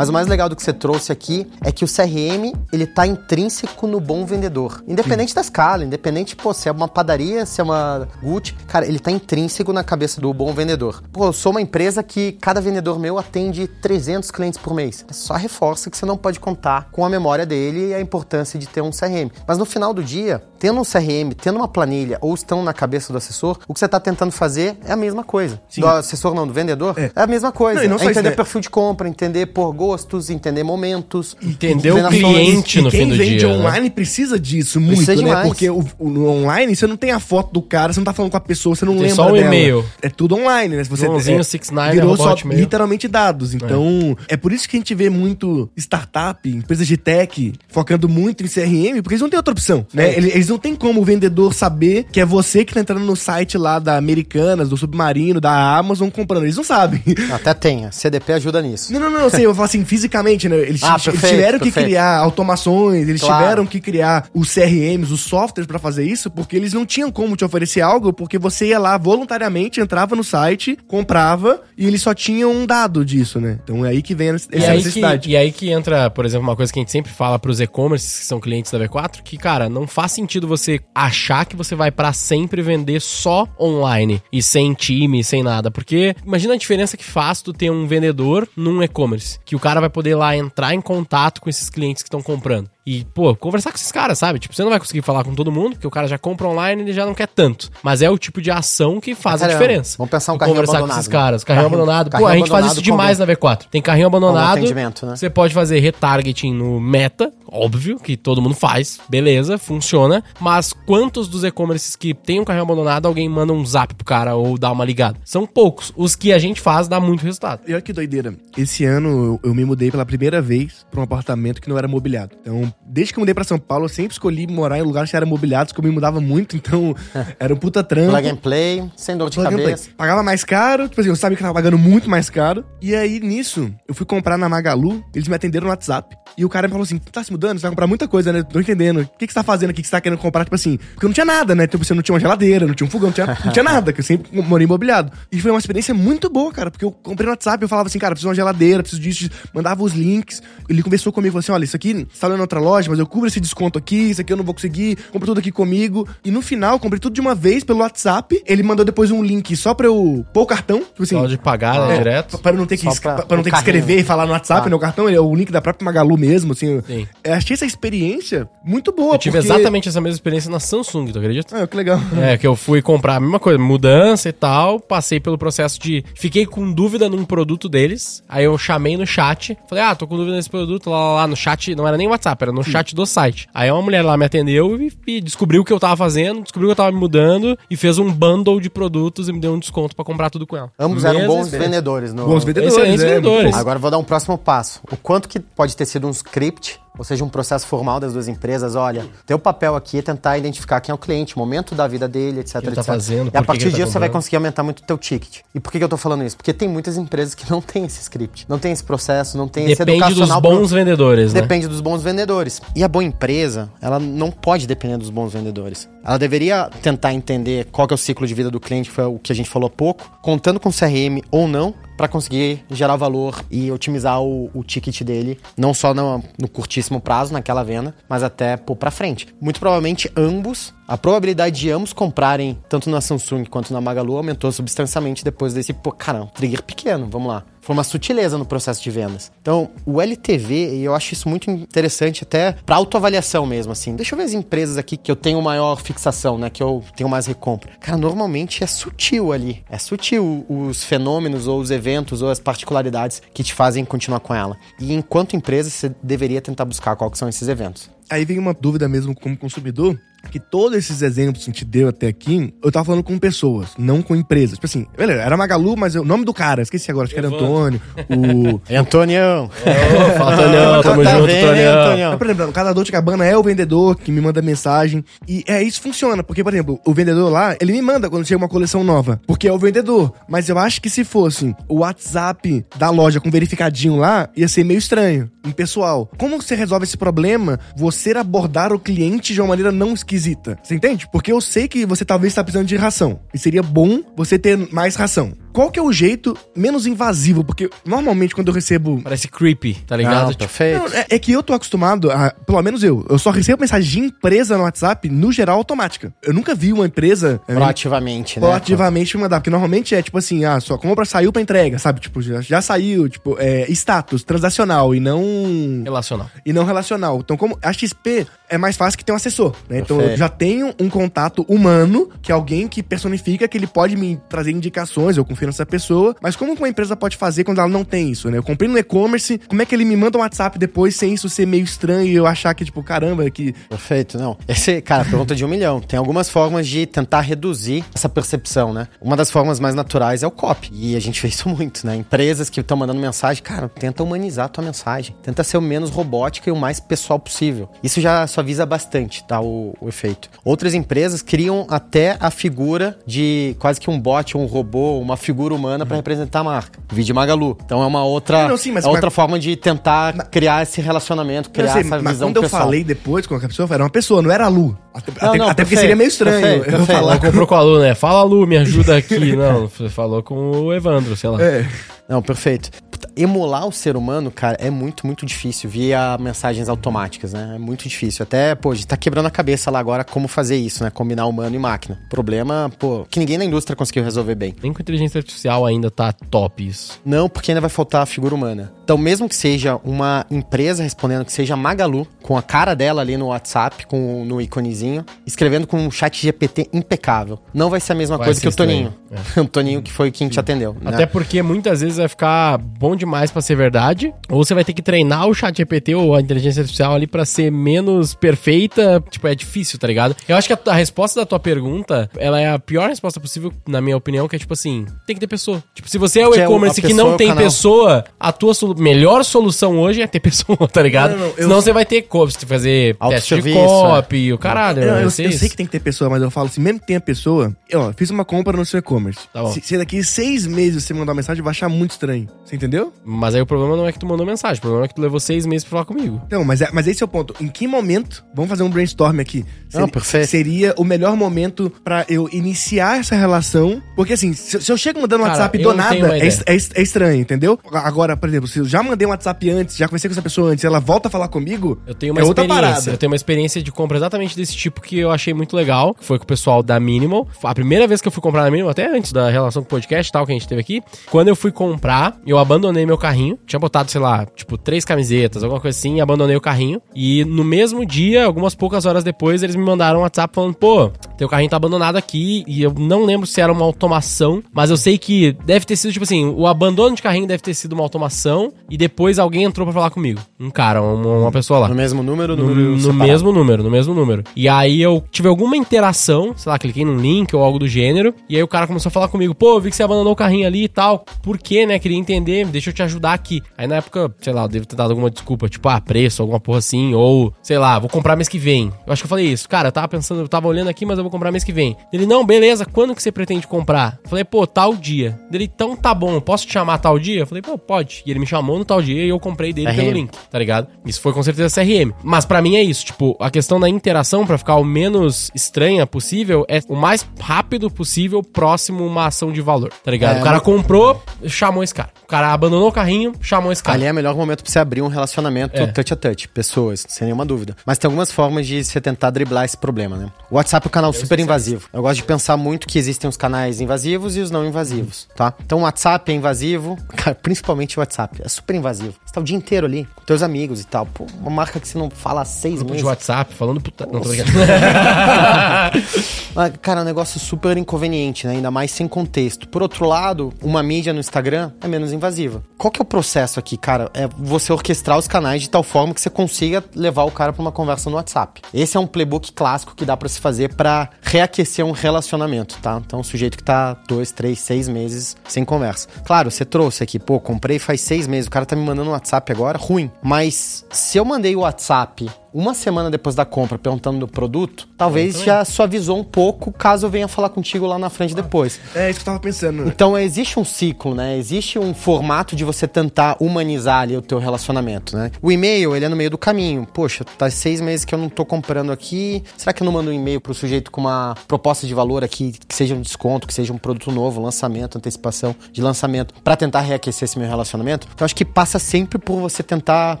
Mas o mais legal do que você trouxe aqui é que o CRM, ele tá intrínseco no bom vendedor. Independente da escala, independente, pô, se é uma padaria, se é uma Gucci, cara, ele tá intrínseco na cabeça do bom vendedor. Pô, eu sou uma empresa que cada vendedor meu atende 300 clientes por mês. Só reforça que você não pode contar com a memória dele e a importância de ter um CRM. Mas no final do dia, tendo um CRM, tendo uma planilha ou estão na cabeça do assessor, o que você tá tentando fazer é a mesma coisa. Sim. Do assessor não, do vendedor, é, É. a mesma coisa. Não, não é só isso, entender né? perfil de compra, entender por gostos, entender momentos. Entender o cliente E no quem fim do vende dia. né? online precisa disso muito, Precisa né? Porque o, o- no online você não tem a foto do cara, você não tá falando com a pessoa, você não Tem lembra só o dela. e-mail. É tudo online, né? Se você Joãozinho é, 69 virou arroba só literalmente dados. Então, é. por isso que a gente vê muito startup, empresas de tech, focando muito em CRM, porque eles não têm outra opção, né? É. Eles, eles não têm como o vendedor saber que é você que tá entrando no site lá da Americanas, do Submarino, da Amazon comprando. Eles não sabem. Até tenha. CDP ajuda nisso. Não, não, não, sei, eu falo assim, fisicamente, né? Eles, Ah, eles perfeito, tiveram que perfeito. criar automações, eles Claro. tiveram que criar os CRMs, os softwares pra fazer isso, porque eles não tinham como te oferecer algo, porque você ia lá voluntariamente, entrava no site, comprava, e eles só tinham um dado disso, né? Então é aí que vem essa E aí, necessidade. que, e aí que entra, por exemplo, uma coisa que a gente sempre fala pros e-commerces que são clientes da V4, que, cara, não faz sentido você achar que você vai pra sempre vender só online e sem time, sem nada. Porque imagina a diferença que faz tu ter um vendedor num e-commerce. Que o cara vai poder lá entrar em contato com esses clientes que estão comprando. E, pô, conversar com esses caras, sabe? Tipo, você não vai conseguir falar com todo mundo, porque o cara já compra online e ele já não quer tanto. Mas é o tipo de ação que faz a diferença. vamos pensar um carrinho Conversar abandonado, com esses caras. Carrinho, Carrinho- abandonado. Pô, carrinho a gente faz isso demais como- na V4. Tem carrinho abandonado. atendimento, né? Você pode fazer retargeting no Meta, óbvio, que todo mundo faz, beleza, funciona. Mas quantos dos e-commerces que tem um carrinho abandonado, alguém manda um zap pro cara ou dá uma ligada? São poucos. Os que a gente faz dá muito resultado. E olha que doideira. Esse ano eu, eu me mudei pela primeira vez pra um apartamento que não era mobiliado. Então, desde que eu mudei pra São Paulo, eu sempre escolhi morar em lugares que eram mobiliados, que eu me mudava muito, então era um puta trampo. Plug and play, sem dor de Plug cabeça. Pagava mais caro, tipo assim, eu sabia que eu tava pagando muito mais caro. E aí, nisso, eu fui comprar na Magalu, eles me atenderam no WhatsApp. E o cara me falou assim: tá se mudando? Você vai comprar muita coisa, né? Tô entendendo. O que, que você tá fazendo aqui que você tá querendo comprar? Tipo assim, porque eu não tinha nada, né? Tipo, você não tinha uma geladeira, não tinha um fogão, não tinha, não tinha nada, que eu sempre morei imobiliado. E foi uma experiência muito boa, cara, porque eu comprei no WhatsApp, eu falava assim, cara, preciso de uma geladeira, preciso disso, disso. mandava os links. Ele conversou comigo, falou assim: olha, isso aqui você tá olhando outra loja, mas eu cubro esse desconto aqui, isso aqui eu não vou conseguir, compra tudo aqui comigo. E no final, eu comprei tudo de uma vez pelo WhatsApp. Ele mandou depois um link só pra eu pôr o cartão. Tipo assim, Só de pagar, né, é, direto. Para não ter que, pra- pra não ter que escrever e falar no WhatsApp, Tá. né? O cartão é o link da própria Magalu mesmo, assim. Sim. Eu achei essa experiência muito boa. Eu tive porque- exatamente essa mesma experiência na Samsung, tu acredita? Ah, que legal. É, que eu fui comprar a mesma coisa, mudança e tal, passei pelo processo de... Fiquei com dúvida num produto deles, aí eu chamei no chat, falei, ah, tô com dúvida nesse produto, lá, lá, lá, no chat, não era nem WhatsApp, era no chat do site. Aí uma mulher lá me atendeu e, e descobriu o que eu tava fazendo, descobriu que eu tava me mudando e fez um bundle de produtos e me deu um desconto pra comprar tudo com ela. Ambos eram Mesma bons experiência. vendedores. No... Bons vendedores. Excelentes é, vendedores. Agora eu vou dar um próximo passo. O quanto que pode ter sido um script ou seja, um processo formal das duas empresas. Olha, teu papel aqui é tentar identificar quem é o cliente, o momento da vida dele, etc. ele tá etc. fazendo, e a partir tá disso você vai conseguir aumentar muito o teu ticket. E por que, que eu tô falando isso? Porque tem muitas empresas que não têm esse script, não tem esse processo, não tem esse Depende dos educacional pro- bons vendedores, né? Depende dos bons vendedores. E a boa empresa, ela não pode depender dos bons vendedores. Ela deveria tentar entender qual é o ciclo de vida do cliente, que foi o que a gente falou há pouco, contando com CRM ou não, para conseguir gerar valor e otimizar o, o ticket dele, não só no, no curtíssimo prazo, naquela venda, mas até pôr para frente. Muito provavelmente ambos, a probabilidade de ambos comprarem, tanto na Samsung quanto na Magalu, aumentou substancialmente depois desse, pô, cara, um trigger pequeno, vamos lá. Foi uma sutileza no processo de vendas. Então, o LTV, e eu acho isso muito interessante até para autoavaliação mesmo, assim. Deixa eu ver as empresas aqui que eu tenho maior fixação, né? Que eu tenho mais recompra. Cara, normalmente é sutil ali. É sutil os fenômenos ou os eventos ou as particularidades que te fazem continuar com ela. E enquanto empresa, você deveria tentar buscar quais que são esses eventos. Aí vem uma dúvida mesmo como consumidor, que todos esses exemplos que a gente deu até aqui, eu tava falando com pessoas, não com empresas. Tipo assim, beleza, era Magalu, mas o nome do cara, esqueci agora, acho que era Antônio, o... E Antonião! Ô, fala, Tonião, tamo Tá junto. Antonião? Mas, por exemplo, cada Dolce Gabbana é o vendedor que me manda mensagem. E é isso funciona. Porque, por exemplo, o vendedor lá, ele me manda quando chega uma coleção nova. Porque é o vendedor. Mas eu acho que se fosse o WhatsApp da loja com verificadinho lá, ia ser meio estranho, impessoal. Como você resolve esse problema? Você abordar o cliente de uma maneira não esquisita. Você entende? Porque eu sei que você talvez está precisando de ração. E seria bom você ter mais ração. Qual que é o jeito menos invasivo? Porque normalmente quando eu recebo Parece creepy, tá ligado? Não, Tipo, perfeito. não, é, é que eu tô acostumado a, pelo menos eu, eu só recebo mensagem de empresa no WhatsApp, no geral, automática. Eu nunca vi uma empresa é, Proativamente, né? proativamente me mandar, porque normalmente é tipo assim, ah, sua compra saiu pra entrega, sabe? Tipo, já, já saiu, tipo, é status transacional e não relacional. e não relacional. Então, como a XP é mais fácil que ter um assessor, né? Então, eu já tenho um contato humano, que é alguém que personifica, que ele pode me trazer indicações, eu confio nessa pessoa. Mas como uma empresa pode fazer quando ela não tem isso, né? Eu comprei no e-commerce, como é que ele me manda um WhatsApp depois sem isso ser meio estranho e eu achar que, tipo, caramba, que... Perfeito, não. Esse, cara, pergunta de um milhão. Tem algumas formas de tentar reduzir essa percepção, né? Uma das formas mais naturais é o copy. E a gente vê isso muito, né? Empresas que estão mandando mensagem, cara, tenta humanizar a tua mensagem. Tenta ser o menos robótica e o mais pessoal possível. Isso já suaviza bastante, tá? O, o efeito. Outras empresas criam até a figura de quase que um bot, um robô, uma figura humana pra representar a marca. Vídeo Magalu. Então é uma outra, É, não, sim, mas- é outra mas- forma de tentar criar esse relacionamento, Eu criar sei, essa mas visão quando eu pessoal. falei depois com a pessoa, era uma pessoa, não era a Lu. Até, Não, até- não, até porque seria meio estranho perfeito, eu perfeito. falar Ela comprou com a Lu, né? Fala, Lu, me ajuda aqui. Não, você falou com o Evandro, sei lá. É. Não, perfeito. Emular o ser humano, cara, é muito, muito difícil via mensagens automáticas, né? É muito difícil. Até, pô, a gente tá quebrando a cabeça lá agora como fazer isso, né? Combinar humano e máquina. Problema, pô, que ninguém na indústria conseguiu resolver bem. Nem com inteligência artificial ainda tá top isso. Não, porque ainda vai faltar a figura humana. Então, mesmo que seja uma empresa respondendo, que seja Magalu, com a cara dela ali no WhatsApp, com no íconezinho, escrevendo com um chat GPT impecável. Não vai ser a mesma Vai coisa que o Toninho. estranho, o Toninho que foi quem te atendeu. né? Até porque muitas vezes vai ficar bom demais pra ser verdade, ou você vai ter que treinar o chat GPT ou a inteligência artificial ali pra ser menos perfeita. Tipo, é difícil, tá ligado? Eu acho que a, a resposta da tua pergunta, ela é a pior resposta possível, na minha opinião, que é tipo assim, tem que ter pessoa. Tipo, se você é o é e-commerce a que é não o tem canal. pessoa, a tua solu- melhor solução hoje é ter pessoa, tá ligado? Não, não, não, eu- Senão você vai ter co- você fazer teste de Autosserviço, copy, o caralho. Vai eu, eu sei que tem que ter pessoa, mas eu falo assim, mesmo que tenha pessoa, eu, ó, fiz uma compra no seu e-commerce. Tá se, se daqui seis meses você mandar uma mensagem, eu vou achar muito estranho. Você entendeu? Mas aí o problema não é que tu mandou mensagem, o problema é que tu levou seis meses pra falar comigo. Então, mas, é, mas esse é o ponto. Em que momento, vamos fazer um brainstorm aqui, Não, perfeito. seria o melhor momento pra eu iniciar essa relação? Porque assim, se, se eu chego mandando um Cara, WhatsApp do não nada, é, é, é estranho, entendeu? Agora, por exemplo, se eu já mandei um WhatsApp antes, já conversei com essa pessoa antes, ela volta a falar comigo, Eu tenho uma é outra experiência. parada. Eu tenho uma experiência de compra exatamente desse tipo que eu achei muito legal. que Foi com o pessoal da Minimal. A primeira vez que eu fui comprar na Minimal, até antes da relação com o podcast e tal que a gente teve aqui. Quando eu fui comprar, eu abandonei meu carrinho. Tinha botado, sei lá, tipo, três camisetas, alguma coisa assim, e abandonei o carrinho. E no mesmo dia, algumas poucas horas depois, eles me mandaram um WhatsApp falando, pô, teu carrinho tá abandonado aqui. E eu não lembro se era uma automação, mas eu sei que deve ter sido, tipo assim, o abandono de carrinho deve ter sido uma automação. E depois alguém entrou pra falar comigo. Um cara, uma, uma pessoa lá. No mesmo número, No, número no separado. mesmo número, no mesmo número. E aí eu tive alguma interação, sei lá, cliquei num link ou algo do gênero, e aí o cara começou a falar comigo, pô, eu vi que você abandonou o carrinho ali e tal. Por quê, né? Queria entender, deixa deixa eu te ajudar aqui. Aí na época, sei lá, eu devo ter dado alguma desculpa, tipo, ah, preço, alguma porra assim, ou, sei lá, vou comprar mês que vem. Eu acho que eu falei isso. Cara, eu tava pensando, eu tava olhando aqui, mas eu vou comprar mês que vem. Ele, não, beleza, quando que você pretende comprar? Eu falei, pô, tal dia. Ele, então tá bom, posso te chamar tal dia? Eu falei, pô, pode. E ele me chamou no tal dia e eu comprei dele pelo RM. link, tá ligado? Isso foi com certeza CRM. Mas pra mim é isso, tipo, a questão da interação, pra ficar o menos estranha possível, é o mais rápido possível próximo uma ação de valor, tá ligado? É, o cara comprou, chamou esse cara. O cara abandonou o carrinho, chamou esse cara. Ali é o melhor momento pra você abrir um relacionamento É. touch a touch, pessoas, sem nenhuma dúvida. Mas tem algumas formas de você tentar driblar esse problema, né? O WhatsApp é um canal super invasivo. Eu gosto de pensar muito que existem os canais invasivos e os não invasivos, tá? Então o WhatsApp é invasivo, cara, principalmente o WhatsApp, é super invasivo. Você tá o dia inteiro ali, com teus amigos e tal. Pô, uma marca que você não fala há seis Grupo de meses. WhatsApp, falando puta... Não, tô cara, é um negócio super inconveniente, né? Ainda mais sem contexto. Por outro lado, uma mídia no Instagram é menos invasiva. Qual que é o processo aqui, cara? É você orquestrar os canais de tal forma que você consiga levar o cara pra uma conversa no WhatsApp. Esse é um playbook clássico que dá pra se fazer pra reaquecer um relacionamento, tá? Então, um sujeito que tá dois, três, seis meses sem conversa. Claro, você trouxe aqui, pô, comprei faz seis meses, o cara tá me mandando um WhatsApp agora, ruim. Mas se eu mandei o WhatsApp uma semana depois da compra perguntando do produto, talvez já suavizou um pouco caso eu venha falar contigo lá na frente depois. É isso que eu tava pensando. Então existe um ciclo, né? Existe um formato de você tentar humanizar ali o teu relacionamento, né? O e-mail, ele é no meio do caminho. Poxa, tá seis meses que eu não tô comprando aqui. Será que eu não mando um e-mail pro sujeito com uma proposta de valor aqui, que seja um desconto, que seja um produto novo, lançamento, antecipação de lançamento, pra tentar reaquecer esse meu relacionamento? Então acho que passa sempre por você tentar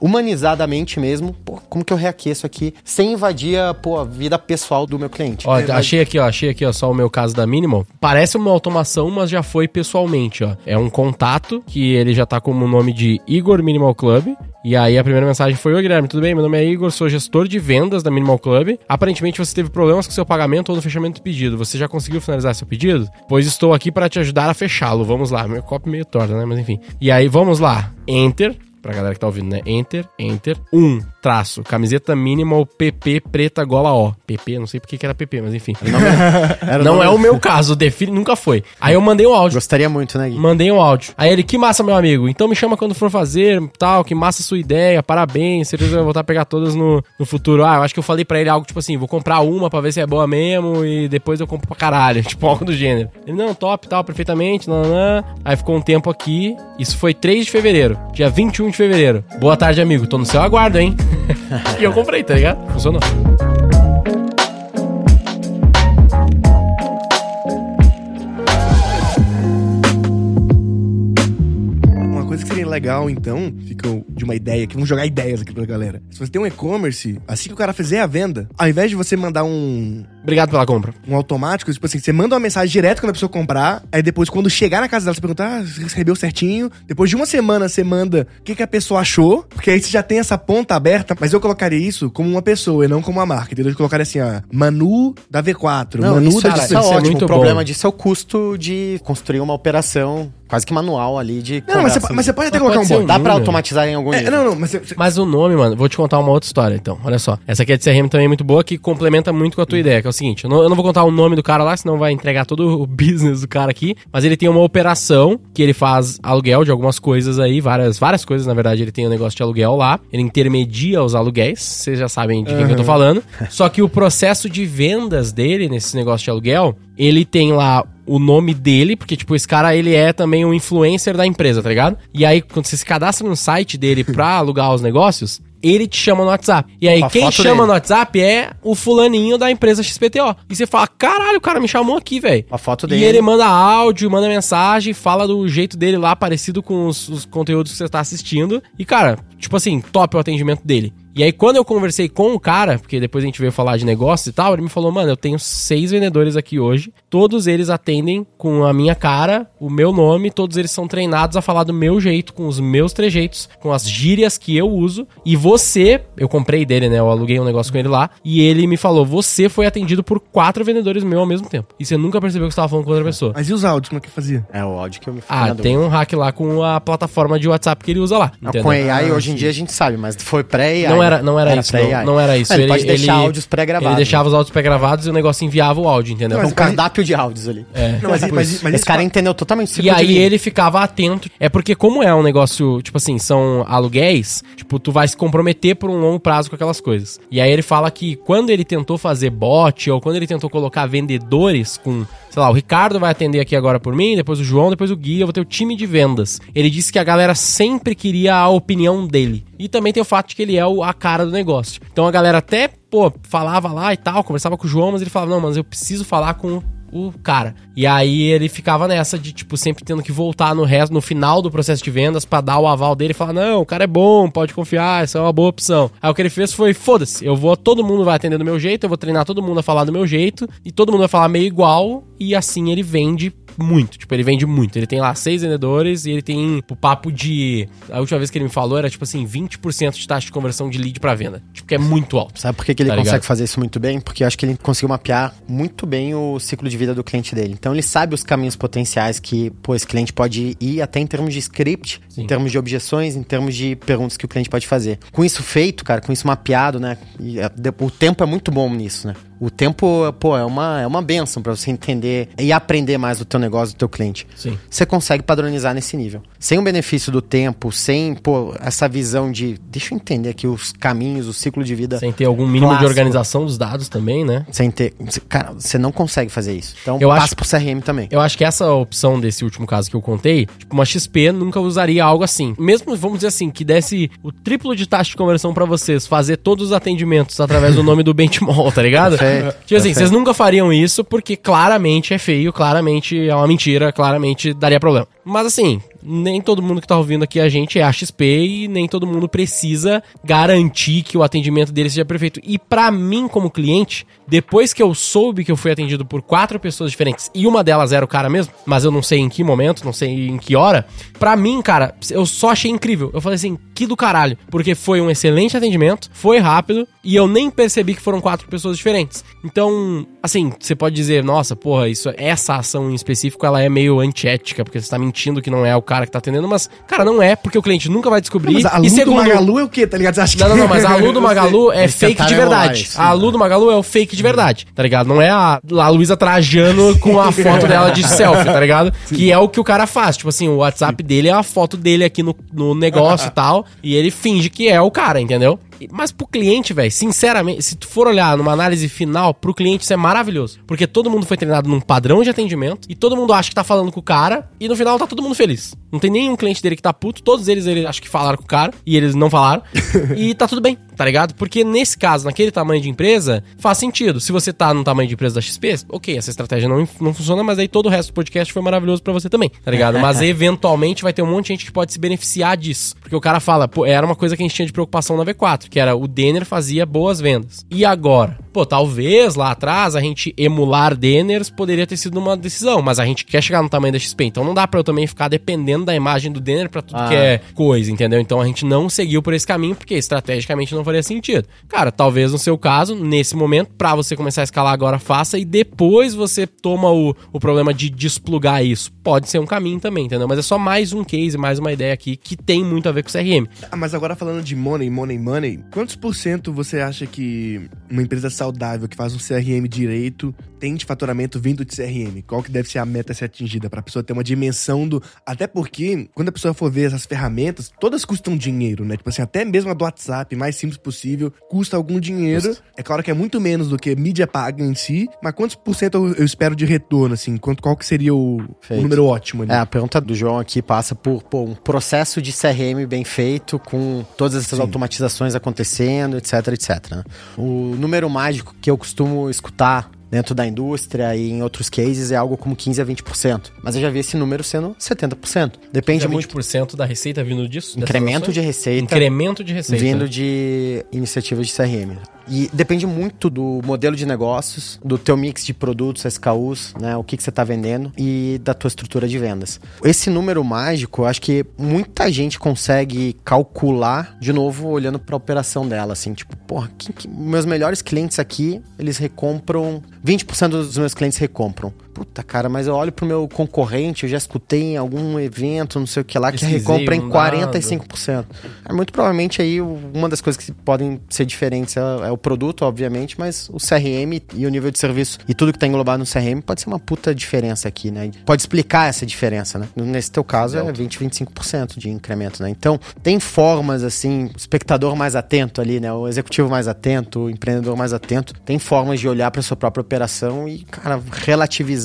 humanizadamente mesmo, pô, como que eu reaqueço aqui, sem invadir a, pô, a vida pessoal do meu cliente. Ó, É, mas- achei aqui, ó, achei aqui, ó, só o meu caso da Minimal. Parece uma automação, mas já foi pessoalmente, ó. É um contato que ele já tá como o nome de Igor Minimal Club. E aí a primeira mensagem foi: Oi, Guilherme, tudo bem? Meu nome é Igor, sou gestor de vendas da Minimal Club. Aparentemente você teve problemas com seu pagamento ou no fechamento do pedido. Você já conseguiu finalizar seu pedido? Pois estou aqui para te ajudar a fechá-lo. Vamos lá. Meu copo meio torto, né? Mas enfim. E aí, vamos lá. Enter. Pra galera que tá ouvindo, né? Enter, enter. Um, traço. Camiseta minimal PP preta gola O. PP, não sei porque que era PP, mas enfim. Era Não é o meu caso, define, nunca foi. Aí eu mandei um áudio. Gostaria muito, né, Gui? Mandei um áudio. Aí ele, que massa, meu amigo. Então me chama quando for fazer, tal, que massa a sua ideia, parabéns. Certeza vai voltar a pegar todas no, no futuro. Ah, eu acho que eu falei pra ele algo tipo assim: vou comprar uma pra ver se é boa mesmo e depois eu compro pra caralho. Tipo, algo do gênero. Ele, não, top, tal, perfeitamente, nananã. Aí ficou um tempo aqui. Isso foi 3 de fevereiro, dia 21 de fevereiro. Boa tarde, amigo. Tô no seu aguardo, hein? E eu comprei, tá ligado? Funcionou. Legal, então, fica de uma ideia aqui, vamos jogar ideias aqui pra galera. Se você tem um e-commerce, assim que o cara fizer a venda, ao invés de você mandar um, Obrigado pela compra. um automático, tipo assim, você manda uma mensagem direto quando a pessoa comprar, aí depois, quando chegar na casa dela, você pergunta, ah, você recebeu certinho. Depois de uma semana, você manda o que, que a pessoa achou, porque aí você já tem essa ponta aberta, mas eu colocaria isso como uma pessoa e não como uma marca, entendeu? Eu colocaria assim, ó, Manu da V4, Não, Manu isso, da é- cara, isso é isso é ótimo. muito o problema bom. disso é o custo de construir uma operação quase que manual ali de Não, mas você, mas você pode até Mas colocar pode um bot. um Dá pra automatizar em algum É, nível. não, não, mas você, você- Mas o nome, mano, vou te contar uma outra história, então. Olha só. Essa aqui é de CRM também muito boa, que complementa muito com a tua ideia, que é o seguinte: eu não, eu não vou contar o nome do cara lá, senão vai entregar todo o business do cara aqui. Mas ele tem uma operação que ele faz aluguel de algumas coisas aí, várias, várias coisas, na verdade, ele tem um negócio de aluguel lá. Ele intermedia os aluguéis, vocês já sabem de quem que eu tô falando. Só que o processo de vendas dele nesse negócio de aluguel, ele tem lá o nome dele, porque, tipo, esse cara, ele é também um influencer da empresa, tá ligado? E aí, quando você se cadastra no site dele pra alugar os negócios, ele te chama no WhatsApp. E aí, Com a quem chama dele. no WhatsApp é o fulaninho da empresa XPTO. E você fala, caralho, o cara me chamou aqui, velho. A foto E dele. ele manda áudio, manda mensagem, fala do jeito dele lá, parecido com os, os conteúdos que você tá assistindo. E, cara, tipo assim, top o atendimento dele. E aí, quando eu conversei com o cara, porque depois a gente veio falar de negócio e tal, ele me falou, mano, eu tenho seis vendedores aqui hoje, todos eles atendem com a minha cara, o meu nome, todos eles são treinados a falar do meu jeito, com os meus trejeitos, com as gírias que eu uso. E você, eu comprei dele, né? Eu aluguei um negócio com ele lá, e ele me falou, você foi atendido por quatro vendedores meus ao mesmo tempo. E você nunca percebeu que você tava falando com outra pessoa. Mas e os áudios, como é que fazia? É o áudio que eu me Ah, tem um hack lá com a plataforma de WhatsApp que ele usa lá. Não, com AI Ah, hoje em dia a gente sabe, mas foi pré-AI. Não era, não era, Era isso. Não, não era isso. Ah, ele pode deixar áudios pré-gravados, Ele deixava né? os áudios pré-gravados e o negócio enviava o áudio, entendeu? Um Mas- cardápio de áudios ali. É. Não, mas, tipo mas, mas Esse cara entendeu totalmente o E de aí ele ficava atento. É porque, como é um negócio, tipo assim, são aluguéis, tipo, tu vai se comprometer por um longo prazo com aquelas coisas. E aí ele fala que quando ele tentou fazer bot, ou quando ele tentou colocar vendedores com, sei lá, o Ricardo vai atender aqui agora por mim, depois o João, depois o Gui, eu vou ter o time de vendas. Ele disse que a galera sempre queria a opinião dele. E também tem o fato de que ele é o- cara do negócio. Então a galera até, pô, falava lá e tal, conversava com o João, mas ele falava, não, mas eu preciso falar com o cara. E aí ele ficava nessa de, tipo, sempre tendo que voltar no resto, no final do processo de vendas pra dar o aval dele e falar, não, o cara é bom, pode confiar, isso é uma boa opção. Aí o que ele fez foi, foda-se, eu vou, todo mundo vai atender do meu jeito, eu vou treinar todo mundo a falar do meu jeito, e todo mundo vai falar meio igual, e assim ele vende muito, tipo, ele vende muito. Ele tem lá seis vendedores e ele tem o papo de. A última vez que ele me falou era tipo assim: 20% de taxa de conversão de lead pra venda. Tipo, que é muito alto. Sabe por que, que ele Tá consegue ligado? fazer isso muito bem? Porque eu acho que ele conseguiu mapear muito bem o ciclo de vida do cliente dele. Então ele sabe os caminhos potenciais que pô, esse cliente pode ir até em termos de script, em termos de objeções, em termos de perguntas que o cliente pode fazer. Com isso feito, cara, com isso mapeado, né? é, o tempo é muito bom nisso, né? O tempo, pô, é uma, é uma benção pra você entender e aprender mais do teu negócio, do teu cliente. Sim. Você consegue padronizar nesse nível. Sem o benefício do tempo, sem, pô, essa visão de, deixa eu entender aqui os caminhos, o ciclo de vida Sem ter algum mínimo de Clássico. organização dos dados também, né? sem ter. Cara, você não consegue fazer isso. Então Eu passa acho- pro CRM também. Eu acho que essa opção desse último caso que eu contei, tipo, uma XP nunca usaria algo assim. Mesmo, vamos dizer assim, que desse o triplo de taxa de conversão pra vocês, fazer todos os atendimentos através do nome do Benchmall, tá ligado? Perfeito, Tipo assim, vocês nunca fariam isso porque claramente é feio, claramente é uma mentira, claramente daria problema. Mas assim, nem todo mundo que tá ouvindo aqui a gente é a XP e nem todo mundo precisa garantir que o atendimento dele seja perfeito. E pra mim, como cliente, depois que eu soube que eu fui atendido por quatro pessoas diferentes e uma delas era o cara mesmo, mas eu não sei em que momento, não sei em que hora, pra mim, cara, eu só achei incrível. Eu falei assim, que do caralho. Porque foi um excelente atendimento, foi rápido e eu nem percebi que foram quatro pessoas diferentes. Então, assim, você pode dizer, nossa, porra, isso, essa ação em específico, ela é meio antiética, porque você tá mentindo que não é o cara que tá atendendo, mas, cara, não é, porque o cliente nunca vai descobrir. Mas a e Lu do Magalu é o quê, tá ligado? Você acha Não, não, não, mas a Lu do Magalu é fake de emular verdade. A Lu do Magalu é o fake de verdade, tá ligado? Não é a, a Luísa Trajano com a foto dela de selfie, tá ligado? Que é o que o cara faz. Tipo assim, o WhatsApp dele é a foto dele aqui no, no negócio e tal, e ele finge que é o cara, entendeu? Mas pro cliente, velho, sinceramente, se tu for olhar numa análise final, pro cliente isso é maravilhoso. Porque todo mundo foi treinado num padrão de atendimento e todo mundo acha que tá falando com o cara e no final tá todo mundo feliz. Não tem nenhum cliente dele que tá puto, todos eles ele acho que falaram com o cara e eles não falaram. e tá tudo bem, tá ligado? Porque nesse caso, naquele tamanho de empresa, faz sentido. Se você tá no tamanho de empresa da XP, ok, essa estratégia não, não funciona, mas aí todo o resto do podcast foi maravilhoso pra você também, tá ligado? Mas eventualmente vai ter um monte de gente que pode se beneficiar disso. Porque o cara fala, pô, era uma coisa que a gente tinha de preocupação na V4, que era o Denner fazia boas vendas. E agora? Pô, talvez lá atrás a gente emular Denners poderia ter sido uma decisão, mas a gente quer chegar no tamanho da XP, então não dá pra eu também ficar dependendo da imagem do Denner pra tudo Ah. que é coisa, entendeu? Então a gente não seguiu por esse caminho porque estrategicamente não faria sentido. Cara, talvez no seu caso, nesse momento, pra você começar a escalar agora, faça e depois você toma o, o problema de desplugar isso. Pode ser um caminho também, entendeu? Mas é só mais um case, mais uma ideia aqui que tem muito a ver com o CRM. Ah, mas agora falando de money, money, money, quantos por cento você acha que uma empresa saudável que faz um CRM direito tem de faturamento vindo de CRM? Qual que deve ser a meta a ser atingida para a pessoa ter uma dimensão do... Até porque, quando a pessoa for ver essas ferramentas, todas custam dinheiro, né? Tipo assim, até mesmo a do WhatsApp, mais simples possível, custa algum dinheiro. É claro que é muito menos do que mídia paga em si, mas quantos por cento eu, espero de retorno, assim? Quanto, qual que seria o, o número ótimo ali? É, a pergunta do João aqui passa por pô, um processo de CRM bem feito, com todas essas automatizações acontecendo, etc, etc. né? O número mágico que eu costumo escutar dentro da indústria e em outros cases é algo como 15 a 20%. Mas eu já vi esse número sendo 70%. Depende Já muito 20% da receita vindo disso? incremento de receita Incremento de receita. vindo de iniciativas de CRM. E depende muito do modelo de negócios, do teu mix de produtos, SKUs, né? O que, que você está vendendo e da tua estrutura de vendas. Esse número mágico, eu acho que muita gente consegue calcular, de novo, olhando para a operação dela, assim, tipo, porra, que- meus melhores clientes aqui, eles recompram, 20% dos meus clientes recompram. Puta, cara, mas eu olho pro meu concorrente, eu já escutei em algum evento, não sei o que lá, que recompra em um 45%. É, muito provavelmente aí uma das coisas que podem ser diferentes é, é o produto, obviamente, mas o CRM e o nível de serviço e tudo que tá englobado no CRM pode ser uma puta diferença aqui, né? Pode explicar essa diferença, né? Nesse teu caso é 20, 25% de incremento, né? Então, tem formas assim, o espectador mais atento ali, né? O executivo mais atento, o empreendedor mais atento, tem formas de olhar para sua própria operação e, cara,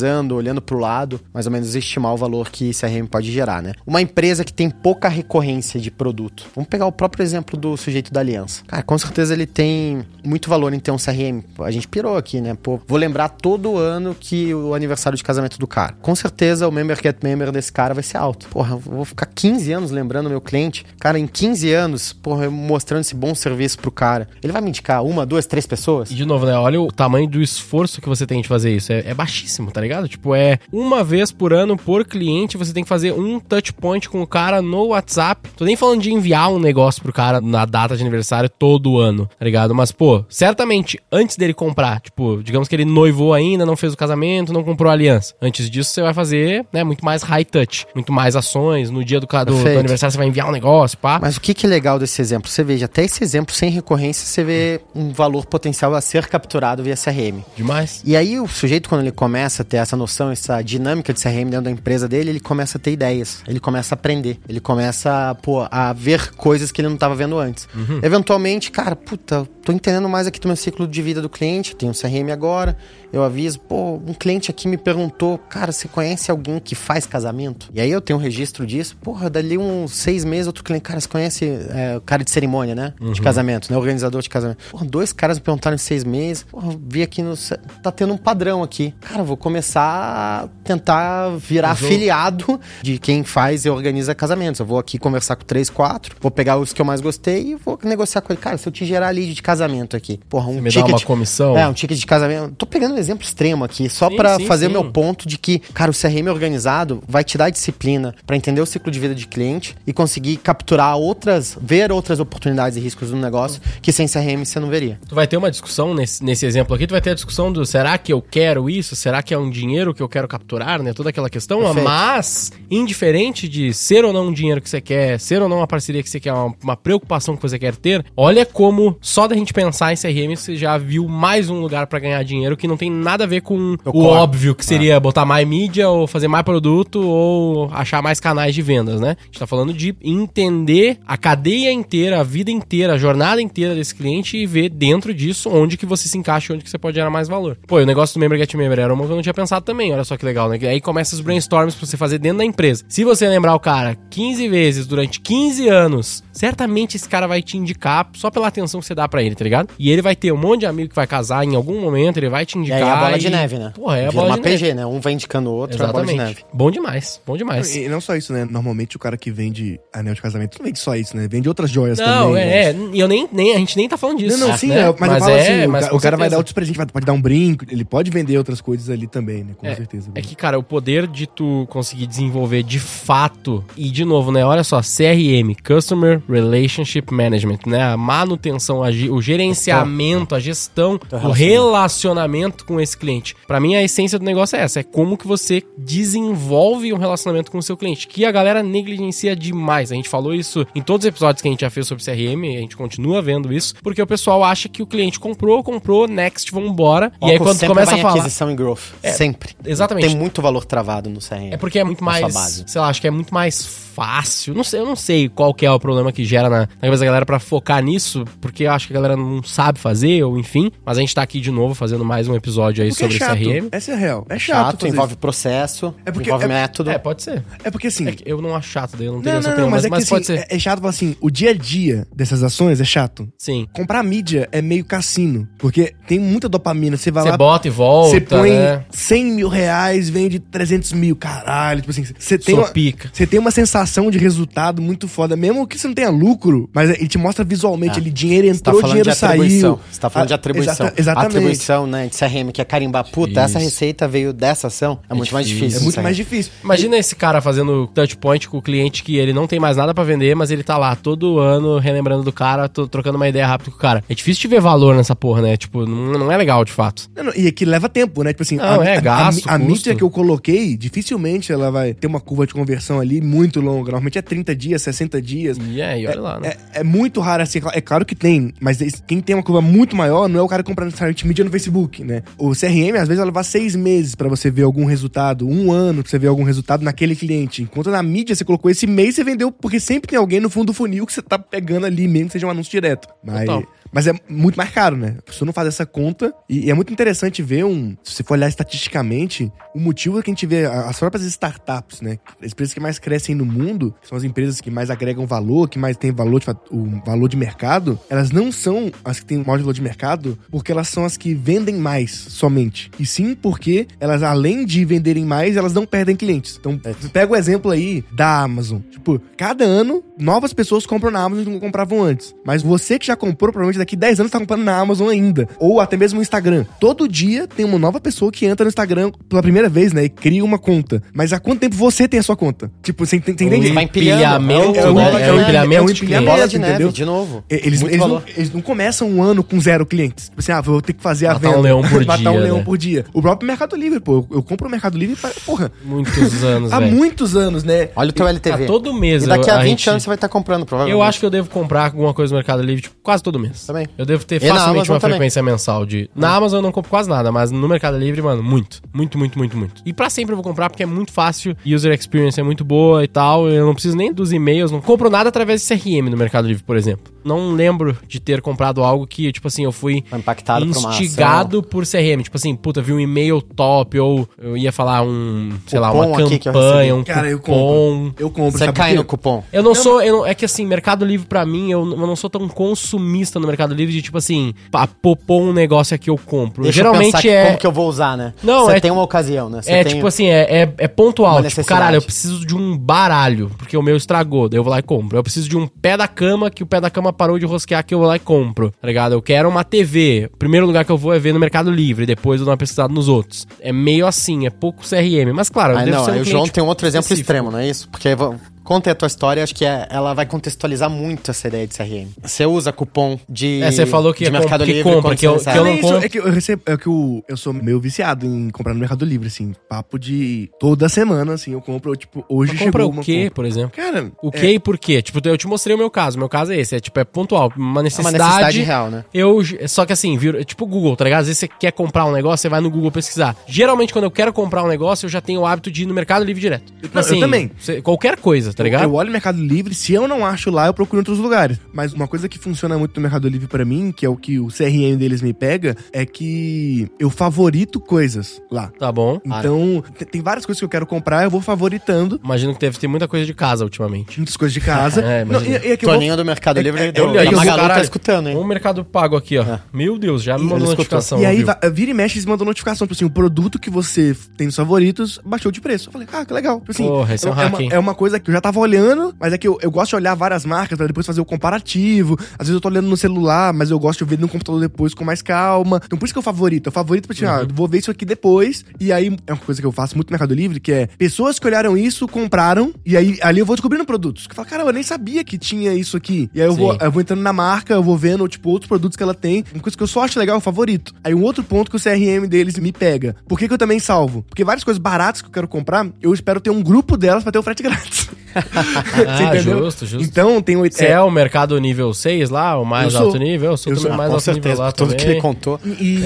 olhando pro lado, mais ou menos estimar o valor que CRM pode gerar, né? Uma empresa que tem pouca recorrência de produto. Vamos pegar o próprio exemplo do sujeito da aliança. Cara, com certeza ele tem muito valor em ter um CRM. A gente pirou aqui, né? Pô, vou lembrar todo ano que o aniversário de casamento do cara. Com certeza o member get member desse cara vai ser alto. Porra, eu vou ficar 15 anos lembrando meu cliente. Cara, em 15 anos, porra, eu mostrando esse bom serviço pro cara. Ele vai me indicar uma, duas, três pessoas? E de novo, né? Olha o tamanho do esforço que você tem de fazer isso. É, é baixíssimo, tá ligado? Tipo, é uma vez por ano, por cliente, você tem que fazer um touch point com o cara no WhatsApp. Tô nem falando de enviar um negócio pro cara na data de aniversário todo ano, tá ligado? Mas, pô, certamente, antes dele comprar, tipo, digamos que ele noivou ainda, não fez o casamento, não comprou a aliança. Antes disso, você vai fazer, né, muito mais high touch, muito mais ações. No dia do, do, do aniversário, você vai enviar um negócio, pá. Mas o que, que é legal desse exemplo? Você veja, até esse exemplo sem recorrência, você vê um valor potencial a ser capturado via CRM. Demais. E aí o sujeito, quando ele começa a ter essa noção, essa dinâmica de CRM dentro da empresa dele, ele começa a ter ideias, ele começa a aprender, ele começa pô, a ver coisas que ele não estava vendo antes. Eventualmente, cara, puta, tô entendendo mais aqui do meu ciclo de vida do cliente, eu tenho um CRM agora, eu aviso, pô, um cliente aqui me perguntou, cara, você conhece alguém que faz casamento? E aí eu tenho um registro disso, porra, dali uns seis meses, outro cliente, cara, você conhece é, o cara de cerimônia, né? De casamento, né? Organizador de casamento. Porra, dois caras me perguntaram em seis meses, porra, vi aqui no. Tá tendo um padrão aqui. Cara, vou começar a tentar virar afiliado de quem faz e organiza casamentos. Eu vou aqui conversar com três, quatro, vou pegar os que eu mais gostei e vou negociar com ele. Cara, se eu te gerar lead de casamento aqui, porra, um Você me dá ticket. uma comissão? É, um ticket de casamento. Tô pegando um exemplo extremo aqui, só sim, fazer o meu ponto de que, cara, o CRM organizado vai te dar disciplina pra entender o ciclo de vida de cliente e conseguir capturar outras, ver outras oportunidades e riscos do negócio que sem CRM você não veria. Tu vai ter uma discussão nesse, nesse exemplo aqui, tu vai ter a discussão do será que eu quero isso? Será que é um dinheiro que eu quero capturar, né? Toda aquela questão. Perfeito. Mas, indiferente de ser ou não um dinheiro que você quer, ser ou não uma parceria que você quer, uma, uma preocupação que você quer ter, olha como só da gente pensar em CRM você já viu mais um lugar pra ganhar dinheiro que não tem nada a ver com o, óbvio, que seria botar mais mídia ou fazer mais produto ou achar mais canais de vendas, né? A gente tá falando de entender a cadeia inteira, a vida inteira, a jornada inteira desse cliente e ver dentro disso onde que você se encaixa e onde que você pode gerar mais valor. Pô, o negócio do Member Get Member era uma que eu não tinha pensado também, olha só que legal, né? Aí começa os brainstorms pra você fazer dentro da empresa. Se você lembrar o cara 15 vezes durante 15 anos, certamente esse cara vai te indicar só pela atenção que você dá pra ele, tá ligado? E ele vai ter um monte de amigo que vai casar em algum momento, ele vai te E indicar. aí é a bola de e- neve, né? Porra, é a Vira bola uma de neve. PG, né? Um vai indicando o outro, é a bola de Exatamente. neve. Bom demais, bom demais. E não só isso, né? Normalmente o cara que vende anel de casamento não vende só isso, né? Vende outras joias Não, também. é, né? é, e eu nem, nem, a gente nem tá falando disso. Não, não, sim, né? é, mas, eu falo assim, o, mas ca- o cara vai dar outros presentes, vai- pode dar um brinco, ele pode vender outras coisas ali também, né? Com certeza. É que, cara, o poder de tu conseguir desenvolver de fato, e de novo, né? Olha só, CRM, Customer Relationship Management, né? A manutenção, a o gerenciamento, a gestão, o relacionamento com esse cliente. Pra mim, a essência do negócio é essa: é como que você desenvolve um relacionamento com o seu cliente, que a galera negligencia demais. A gente falou isso em todos os episódios que a gente já fez sobre CRM, e a gente continua vendo isso, porque o pessoal acha que o cliente comprou, comprou, next, vambora. e aí, quando começa vai a em falar. aquisição e growth. Sempre. exatamente. Tem muito valor travado no CRM. É porque é muito mais, base. sei lá, acho que é muito mais fácil. Não sei, eu não sei qual que é o problema que gera na, na cabeça da galera pra focar nisso, porque eu acho que a galera não sabe fazer, ou enfim. Mas a gente tá aqui de novo fazendo mais um episódio aí Porque sobre é chato. CRM. Essa é real. É chato. chato, fazer envolve isso. processo, É porque- envolve é- método. É, pode ser. É porque assim. É que eu não acho chato, daí eu não tenho Não, essa não, opinião, mas, mas, é que mas assim, pode ser. é, é chato falar assim, o dia a dia dessas ações é chato. Sim. Comprar mídia é meio cassino, porque tem muita dopamina. Você vai Você lá, bota e volta, você põe né? 100 mil reais, vende 300 mil, caralho. Tipo assim, você tem, uma, tem uma sensação de resultado muito foda, mesmo que você não tenha lucro, mas ele te mostra visualmente Ah. ali, dinheiro Você tá entrou, falando dinheiro de atribuição. saiu. Você tá falando de Ah, atribuição. exata- exatamente. Atribuição, né, de CRM, que é carimbar. Puta, essa Isso. receita veio dessa ação. É, muito mais difícil. difícil. É muito mais difícil. Imagina esse cara fazendo touch point com o cliente que ele não tem mais nada pra vender, mas ele tá lá todo ano relembrando do cara, tô trocando uma ideia rápido com o cara. É difícil de ver valor nessa porra, né? Tipo, não, não é legal de fato. Não, não, e aqui leva tempo, né? Tipo assim, Não, a- é, é, gasto, a, a mídia que eu coloquei, dificilmente ela vai ter uma curva de conversão ali muito longa. Normalmente é 30 dias, 60 dias. E é, e olha lá, né? É, é muito raro assim, é claro que tem, mas quem tem uma curva muito maior não é o cara que compra necessariamente mídia no Facebook, né? O CRM, às vezes, ela leva seis meses pra você ver algum resultado, um ano pra você ver algum resultado naquele cliente. Enquanto na mídia você colocou esse mês, você vendeu, porque sempre tem alguém no fundo do funil que você tá pegando ali, mesmo que seja um anúncio direto. Mas. Total. Mas é muito mais caro, né? A pessoa não faz essa conta. E, e é muito interessante ver um. Se você for olhar estatisticamente, o motivo é que a gente vê as próprias startups, né? As empresas que mais crescem no mundo, que são as empresas que mais agregam valor, que mais têm valor de, o valor de mercado, elas não são as que têm o maior valor de mercado porque elas são as que vendem mais somente. E sim porque elas, além de venderem mais, elas não perdem clientes. Então, você pega o exemplo aí da Amazon. Tipo, cada ano, novas pessoas compram na Amazon que não compravam antes. Mas você que já comprou, provavelmente daqui 10 anos tá comprando na Amazon ainda. Ou até mesmo no Instagram. Todo dia tem uma nova pessoa que entra no Instagram pela primeira vez, né? E cria uma conta. Mas há quanto tempo você tem a sua conta? Tipo, você ent- você entende? vai empilhamento, É um- né? é um- É um empilhamento é um de empilhamento. Bola de neve, entendeu? de novo. Eles, eles, não, eles não começam um ano com zero clientes. Tipo assim, ah, vou ter que fazer a Matar venda. um leão por Matar dia, um leão né? por dia. O próprio Mercado Livre, pô. Eu, eu compro o Mercado Livre, pra, porra, Muitos anos, há muitos anos, né? Olha o teu LTV. Ah, todo mês. E daqui a a 20 gente- anos você vai estar comprando, provavelmente. Eu acho que eu devo comprar alguma coisa no Mercado Livre, tipo, quase todo mês. Também. Eu devo ter E facilmente uma também. frequência mensal de. Na Amazon eu não compro quase nada, mas no Mercado Livre, mano, muito. Muito, muito, muito, muito. E pra sempre eu vou comprar porque é muito fácil, user experience é muito boa e tal. Eu não preciso nem dos e-mails, não compro nada através de CRM no Mercado Livre, por exemplo. Não lembro de ter comprado algo que, tipo assim, eu fui impactado por uma instigado por CRM. Tipo assim, puta, vi um e-mail top, ou eu ia falar um, sei lá, Cupom uma aqui que eu campanha, um Cara, eu cupom. compro. Eu compro, Você cai por no cupom. Eu não sou. Eu não- é que assim, Mercado Livre pra mim, eu, eu não sou tão consumista no Mercado Livre de tipo assim, pá, popou um negócio aqui eu compro. Deixa eu pensar Geralmente que- é. como que eu vou usar, né? Não, Você é- tem uma ocasião, né? É tem- tipo assim, é, é, é pontual. Tipo, caralho, eu preciso de um baralho, porque o meu estragou, daí eu vou lá e compro. Eu preciso de um pé da cama, que o pé da cama parou de rosquear, que eu vou lá e compro. Tá ligado? Eu quero uma TV. O primeiro lugar que eu vou é ver no Mercado Livre, depois eu dou uma pesquisada nos outros. É meio assim, é pouco CRM. Mas claro, eu Ah, devo não, ser um aí o João tem um outro exemplo específico. extremo, não é isso? Porque vo- conta aí a tua história, acho que é- ela vai contextualizar muito essa ideia de CRM. Você usa cupom de É, você falou que de é Mercado que Livre, compra, que eu- condições que eu Não, é compro. é que eu recebo, é que eu, eu sou meio viciado em comprar no Mercado Livre, assim. Papo de toda semana, assim, eu compro, tipo, hoje Mas chegou compra o uma quê, compra. por exemplo? Cara, O é, que e por quê? Tipo, eu te mostrei o meu caso. Meu caso é esse. É tipo, é pontual. Uma É uma necessidade. necessidade real, né? Eu. Só que assim, vira, é tipo Google, tá ligado? Às vezes você quer comprar um negócio, você vai no Google pesquisar. Geralmente, quando eu quero comprar um negócio, eu já tenho o hábito de ir no Mercado Livre direto. Tipo eu também. você- qualquer coisa, tá ligado? Eu olho o Mercado Livre, se eu não acho lá, eu procuro em outros lugares. Mas uma coisa que funciona muito no Mercado Livre pra mim, que é o que o CRM deles me pega, é que eu favorito coisas lá. Tá bom. Então, te- tem várias coisas que eu quero comprar, eu vou favoritando Imagino que deve ter muita coisa de casa ultimamente. muitas coisas de casa. É, Não, e, e é eu vou- Toninho do Mercado é- Livre é- deu. olha aí, a eu vou- Magalu tá escutando, hein? Um mercado pago aqui, ó. É. Meu Deus, já me Ele mandou escutou. notificação. E aí, ouviu? va- vira e mexe, eles mandam notificação, tipo assim, o produto que você tem nos favoritos baixou de preço. Eu falei, ah, que legal. Tipo assim, Porra, esse é um hack, uma, é uma coisa que eu já tava olhando, mas é que eu, eu gosto de olhar várias marcas pra depois fazer o comparativo. Às vezes eu tô olhando no celular, mas eu gosto de ver no computador depois com mais calma. Então por isso que eu favorito. Eu favorito pra tipo, ah, vou ver isso aqui depois. E aí, é uma coisa que eu faço muito no Mercado Livre, que é pessoas que olharam isso, compraram, e aí ali eu vou descobrindo produtos. Que eu falo, cara, eu nem sabia que tinha isso aqui. E aí eu vou, eu vou entrando na marca, eu vou vendo, tipo, outros produtos que ela tem. Uma coisa que eu só acho legal é o favorito. Aí um outro ponto que o CRM deles me pega. Por que, que eu também salvo? Porque várias coisas baratas que eu quero comprar, eu espero ter um grupo delas pra ter o frete grátis. Ah, justo, justo. Então tem oito. Você é, o mercado nível 6 lá, o mais sou. alto nível? Eu sou Eu também sou. mais Com alto nível certeza, lá por tudo também. que ele contou. E,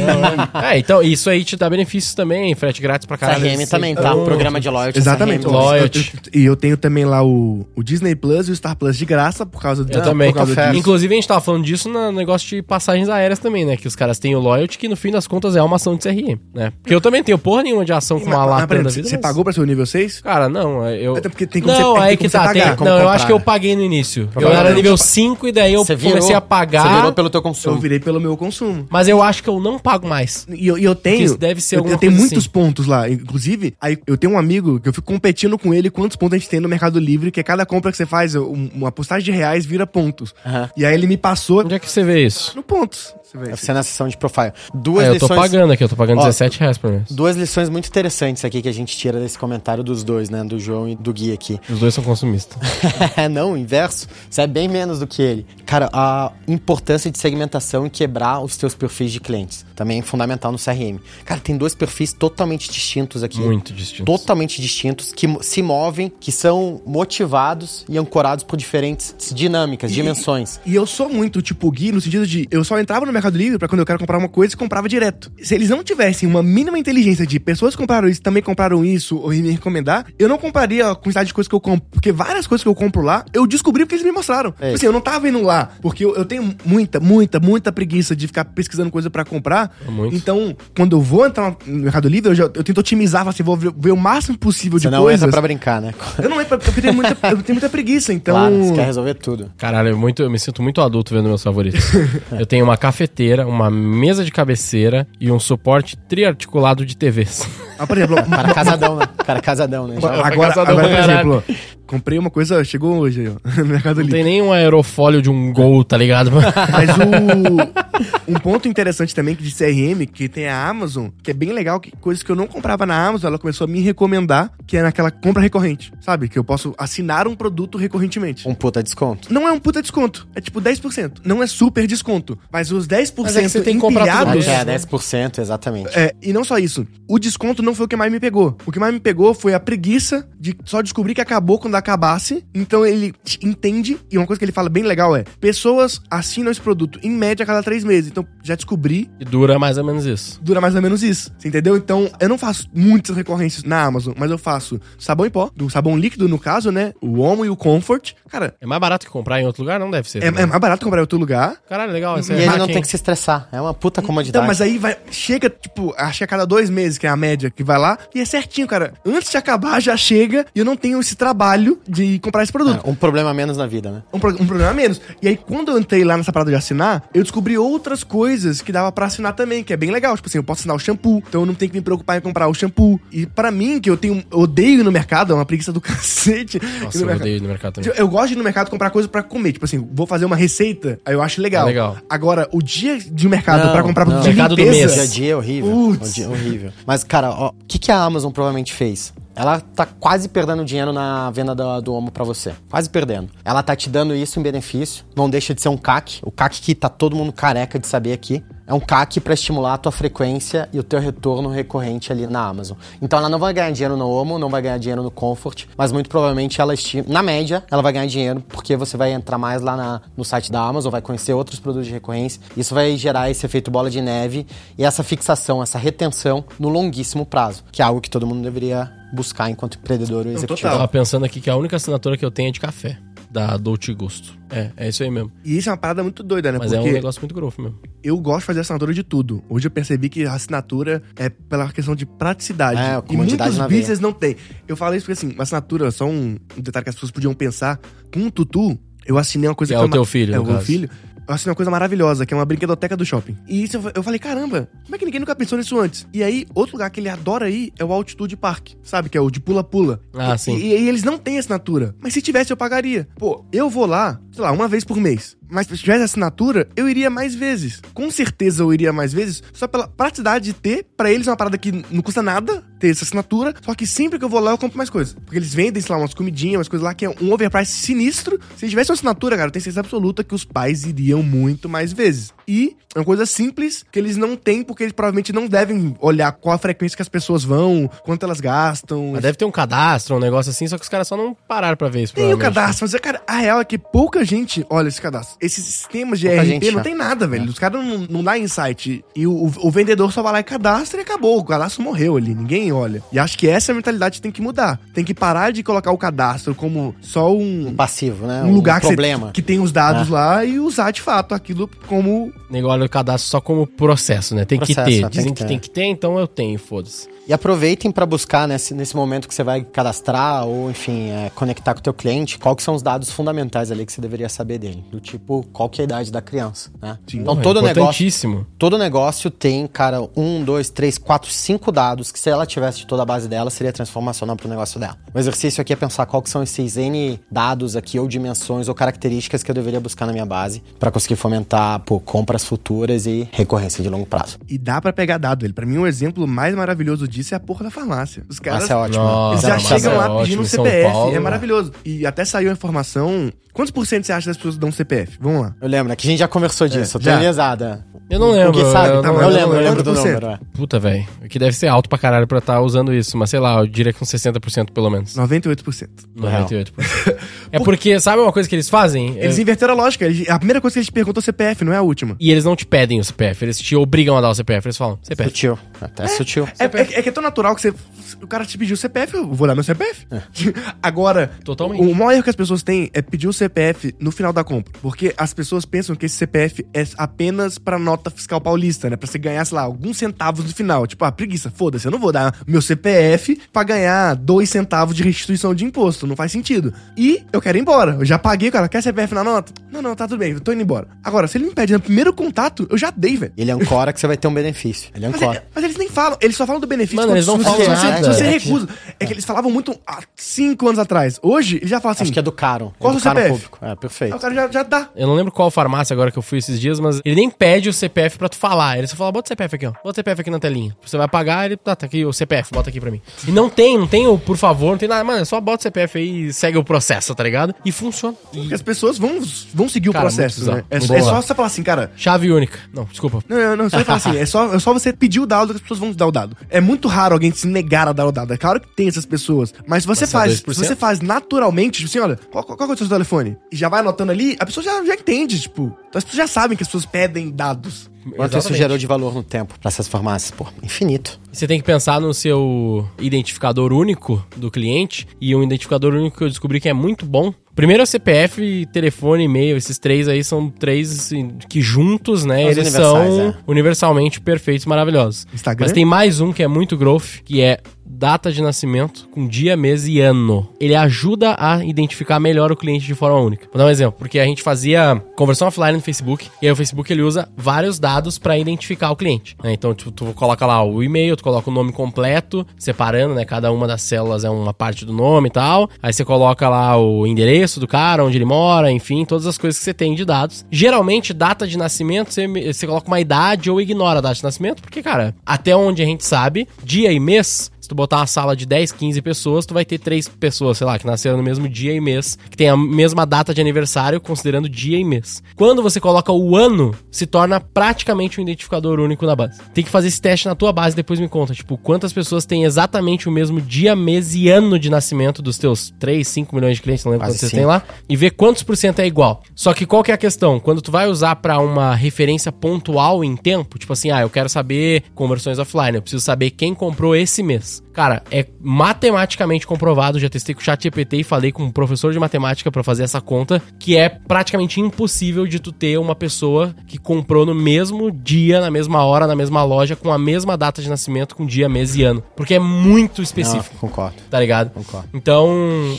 É, então isso aí te dá benefícios também, frete grátis pra caralho. CRM também, tá? Então, Programa de loyalty. Exatamente. Loyalty. E eu tenho também lá o, o Disney Plus e o Star Plus de graça por causa do Eu também. Por causa Café. disso. Inclusive, a gente tava falando disso no negócio de passagens aéreas também, né? Que os caras têm o Loyalty, que no fim das contas é uma ação de CRM, né? Porque eu também tenho porra nenhuma de ação com uma lata da vida. Você mas- pagou pra ser o nível 6? Cara, não, eu. Até porque tem como não, você- aí que você tá. tem- não, eu acho que eu né? paguei no início. Eu era nível 5 e daí eu Você virou, comecei a pagar. Você virou pelo teu Eu consumo. virei pelo meu consumo. Mas eu acho que eu não pago mais. E eu, eu tenho. Isso deve ser eu, eu tenho muitos assim. pontos lá. Inclusive, aí eu tenho um amigo que eu fico competindo com ele quantos pontos a gente tem no Mercado Livre, que é cada compra que você faz, um- uma postagem de reais vira pontos. Aham. E aí ele me passou Onde é que você vê isso? no pontos. Você vê. Deve ser na sessão de profile. Duas Ah, eu tô lições. pagando aqui, eu tô pagando Ó, 17 reais por mês. Duas lições muito interessantes aqui que a gente tira desse comentário dos dois, né? Do João e do Gui aqui. Os dois são consumistas. não, o inverso. Você é bem menos do que ele. cara, a importância de segmentação e quebrar os teus perfis de clientes. Também é fundamental no CRM. Cara, tem dois perfis totalmente distintos aqui. Muito distintos. Totalmente distintos, que se movem, que são motivados e ancorados por diferentes dinâmicas, dimensões. E eu sou muito tipo Gui, no sentido de eu só entrava no Mercado Livre pra quando eu quero comprar uma coisa e comprava direto. Se eles não tivessem uma mínima inteligência de pessoas que compraram isso também compraram isso ou me recomendar, eu não compraria a quantidade de coisas que eu compro. Porque várias coisas que eu compro lá, eu descobri porque eles me mostraram. Tipo assim, eu não tava indo lá, porque eu, eu tenho muita, muita, muita preguiça de ficar pesquisando coisa pra comprar. É muito. Então, quando eu vou entrar no Mercado Livre, eu, já, eu tento otimizar, assim, vou ver, ver o máximo possível Você de não coisas. entra pra brincar, né? Eu não entro porque eu tenho muita, eu tenho muita preguiça, então. Claro, você quer resolver tudo. Caralho, eu, muito, eu me sinto muito adulto vendo meus favoritos. eu tenho uma cafeteira, uma mesa de cabeceira e um suporte triarticulado de TVs. Ah, por exemplo, Cara casadão, né? Cara casadão, né? Já- Agora, caçador agora por exemplo, comprei uma coisa, chegou hoje aí, ó, no Mercado Não Livre. tem nem um aerofólio de um gol, tá ligado? Mas o, um ponto interessante também que de CRM, que tem a Amazon, que é bem legal, que coisas que eu não comprava na Amazon, ela começou a me recomendar, que é naquela compra recorrente, sabe? Que eu posso assinar um produto recorrentemente. Um puta desconto. Não é um puta desconto, é tipo 10%. Não é super desconto, mas os 10% Mas é que você tem que comprar tudo. É, 10%, exatamente. É, e não só isso. O desconto não foi o que mais me pegou. O que mais me pegou foi a preguiça de só descobrir que acabou quando acabasse. Então ele entende, e uma coisa que ele fala bem legal é: pessoas assinam esse produto em média a cada três meses. Então já descobri, E dura mais ou menos isso. dura mais ou menos isso. Você entendeu? Então eu não faço muitas recorrências na Amazon, mas eu faço sabão em pó, do sabão líquido no caso, né? O Omo e o Comfort. Cara, É mais barato que comprar em outro lugar? Não deve ser. é, é mais barato comprar em outro lugar. Caralho, legal. Essa E é ele não tem que se estressar. É uma puta comodidade. Então, mas aí vai. Chega, tipo, acho que a cada dois meses, que é a média que vai lá, e é certinho, cara. Antes de acabar, já chega e eu não tenho esse trabalho de comprar esse produto. É, um problema a menos na vida, né? Um, pro- um problema a menos. E aí, quando eu entrei lá nessa parada de assinar, eu descobri outras coisas que dava pra assinar também, que é bem legal. Tipo assim, eu posso assinar o shampoo, então eu não tenho que me preocupar em comprar o shampoo. E pra mim, que eu tenho. Eu odeio ir no mercado, é uma preguiça do cacete. Nossa, no eu mercado. odeio ir no mercado também. Eu, eu gosto de ir no mercado comprar coisa pra comer. Tipo assim, vou fazer uma receita, aí eu acho legal. É legal. Agora, o dia de mercado pra comprar não. produto de Mercado do limpeza... mês. Dia a dia é horrível. Putz. O dia é horrível. Mas, cara, o que, que a Amazon provavelmente fez? Ela tá quase perdendo dinheiro na venda do, do Omo pra você. Quase perdendo. Ela tá te dando isso em benefício. Não deixa de ser um CAC. O CAC que tá todo mundo careca de saber aqui. É um CAC pra estimular a tua frequência e o teu retorno recorrente ali na Amazon. Então ela não vai ganhar dinheiro no Omo, não vai ganhar dinheiro no Comfort, mas muito provavelmente ela estima, na média, ela vai ganhar dinheiro porque você vai entrar mais lá na- no site da Amazon, vai conhecer outros produtos de recorrência. Isso vai gerar esse efeito bola de neve e essa fixação, essa retenção no longuíssimo prazo, que é algo que todo mundo deveria buscar enquanto empreendedor ou executivo. total. Tava pensando aqui que a única assinatura que eu tenho é de café. Da Dolce Gusto. É, é isso aí mesmo. E isso é uma parada muito doida, né? Mas é Porque um negócio muito grosso mesmo. eu gosto de fazer assinatura de tudo. Hoje eu percebi que a assinatura é pela questão de praticidade. É, e muitos business não tem. Eu falo isso porque, assim, uma assinatura, só um, um detalhe que as pessoas podiam pensar. Com o Tutu, eu assinei uma coisa Que é foi o uma- teu filho, É, o meu filho. Eu assinei uma coisa maravilhosa, que é uma brinquedoteca do shopping. E isso eu, eu falei, caramba, como é que ninguém nunca pensou nisso antes? E aí, outro lugar que ele adora ir é o Altitude Park, sabe? Que é o de pula-pula. Ah, E- sim. E, e eles não têm assinatura. Mas se tivesse, eu pagaria. Pô, eu vou lá, sei lá, uma vez por mês. Mas se tivesse assinatura, eu iria mais vezes. Com certeza eu iria mais vezes, só pela praticidade de ter. Pra eles é uma parada que não custa nada ter essa assinatura. Só que sempre que eu vou lá, eu compro mais coisas. Porque eles vendem, sei lá, umas comidinhas, umas coisas lá que é um overprice sinistro. Se tivesse uma assinatura, cara, eu tenho certeza absoluta que os pais iriam muito mais vezes. E é uma coisa simples que eles não têm, porque eles provavelmente não devem olhar qual a frequência que as pessoas vão, quanto elas gastam. Mas deve ter um cadastro, um negócio assim, só que os caras só não pararam pra ver isso. Tem o cadastro, mas, cara, a real é que pouca gente olha esse cadastro. Esses sistemas de Pouca ERP gente, não né? tem nada, velho. Os caras não, não dá insight. E o, o- o vendedor só vai lá e cadastra e acabou. O cadastro morreu ali, ninguém olha. E acho que essa é mentalidade que tem que mudar. Tem que parar de colocar o cadastro como só um, Passivo, né? um lugar que, você- que tem os dados lá e usar de fato aquilo como. Nego olha o cadastro só como processo, né? Tem Processo, que ter. tem Dizem que que, tem que ter, então eu tenho, foda-se. E aproveitem para buscar nesse, nesse momento que você vai cadastrar ou, enfim, é, conectar com o teu cliente, qual que são os dados fundamentais ali que você deveria saber dele. Do tipo, qual que é a idade da criança, né? Então Porra, todo negócio, importantíssimo. todo negócio tem, cara, um, dois, três, quatro, cinco dados que se ela tivesse de toda a base dela, seria transformacional pro negócio dela. O exercício aqui é pensar qual que são esses N dados aqui, ou dimensões, ou características que eu deveria buscar na minha base para conseguir fomentar, pô, compras futuras e recorrência de longo prazo. E dá pra pegar dado. Ele, para mim, um exemplo mais maravilhoso disso é a porra da farmácia. Os caras. Essa é ótima. Nossa, Eles já chegam é lá ótimo, pedindo São CPF. Paulo, é maravilhoso. E até saiu a informação. Quantos por cento você acha das pessoas dão CPF? Vamos lá. Eu lembro, é que a gente já conversou disso. eu tô já. enviesada. Eu não lembro. Ninguém sabe? eu, Tá, não, eu lembro, eu lembro. do número. é. Puta, velho. Que deve ser alto pra caralho pra estar usando isso. Mas sei lá, eu diria que uns 60% pelo menos. 98%. 98%. é porque, sabe uma coisa que eles fazem? Eles É- inverteram a lógica. Eles- a primeira coisa que eles perguntam é o CPF, não é a última. E eles não te pedem o CPF, eles te obrigam a dar o CPF. Eles falam, CPF. Sutil. Até sutil. É, é- é que é tão natural que você, o cara te pediu o CPF, eu vou dar meu CPF. Agora, Totalmente. o maior erro que as pessoas têm é pedir o CPF no final da compra. Porque as pessoas pensam que esse CPF é apenas pra nota fiscal paulista, né? Pra você ganhar, sei lá, alguns centavos no final. Tipo, ah, preguiça, foda-se, eu não vou dar meu CPF pra ganhar dois centavos de restituição de imposto. Não faz sentido. E eu quero ir embora. Eu já paguei, cara. Quer CPF na nota? Não, não, tá tudo bem, eu tô indo embora. Agora, se ele me pede no primeiro contato, eu já dei, velho. Ele ancora que você vai ter um benefício. Ele Mas, ancora. é- mas eles nem falam, eles só falam do benefício. Mano, eles não falam você, nada. você- se você É. recusa. É que eles falavam muito há cinco anos atrás. Hoje, eles já falam assim. Acho que educaram. Qual o CPF? público. É, Aí perfeito. o cara já, já dá. Eu não lembro qual farmácia agora que eu fui esses dias, mas ele nem pede o CPF pra tu falar. Ele só fala, bota o CPF aqui, ó. Bota o CPF aqui na telinha. Você vai pagar, ele, tá, tá aqui o CPF, bota aqui pra mim. E não tem, não tem o por favor, não tem nada. Mano, é só bota o CPF aí e segue o processo, tá ligado? E funciona. E Porque as pessoas vão, vão seguir o Cara, processo, muito né? É, é só você falar assim, cara. chave única. Não, desculpa. Não, não, não, você vai falar assim, é só, é só você pedir o dado que as pessoas vão dar o dado. É muito raro alguém se negar a dar o dado. É claro que tem essas pessoas. Mas se você faz, 2%? se você faz naturalmente, tipo assim, olha, qual, qual, qual é o seu telefone? E já vai anotando ali, a pessoa já, já entende, tipo. Então as pessoas já sabem que as pessoas pedem dados. Quanto isso gerou de valor no tempo pra essas farmácias? Pô, infinito. Você tem que pensar no seu identificador único do cliente. E um identificador único que eu descobri que é muito bom. Primeiro é o CPF, telefone, e-mail. Esses três aí são três assim, que juntos, né? Os eles são é. universalmente perfeitos, maravilhosos. Instagram? Mas tem mais um que é muito growth, que é data de nascimento com dia, mês e ano. Ele ajuda a identificar melhor o cliente de forma única. Vou dar um exemplo, porque a gente fazia conversão offline no Facebook, e aí o Facebook ele usa vários dados para identificar o cliente. né? Então, tipo, tu coloca lá o e-mail, tu coloca o nome completo, separando, né? Cada uma das células é uma parte do nome e tal. Aí você coloca lá o endereço do cara, onde ele mora, enfim, todas as coisas que você tem de dados. Geralmente, data de nascimento, você, você coloca uma idade ou ignora a data de nascimento, porque, cara, até onde a gente sabe, dia e mês, tu botar uma sala de 10, 15 pessoas, tu vai ter três pessoas, sei lá, que nasceram no mesmo dia e mês, que tem a mesma data de aniversário, considerando dia e mês. Quando você coloca o ano, se torna praticamente um identificador único na base. Tem que fazer esse teste na tua base, depois me conta, tipo, quantas pessoas têm exatamente o mesmo dia, mês e ano de nascimento dos teus 3, 5 milhões de clientes, não lembro Quase quantos vocês têm lá, e ver quantos por cento é igual. Só que qual que é a questão? Quando tu vai usar pra uma referência pontual em tempo, tipo assim, ah, eu quero saber conversões offline, eu preciso saber quem comprou esse mês. Cara, é matematicamente comprovado, já testei com o chat GPT e falei com um professor de matemática pra fazer essa conta, que é praticamente impossível de tu ter uma pessoa que comprou no mesmo dia, na mesma hora, na mesma loja, com a mesma data de nascimento, com dia, mês e ano. Porque é muito Não, específico concordo. tá ligado? Concordo. Então,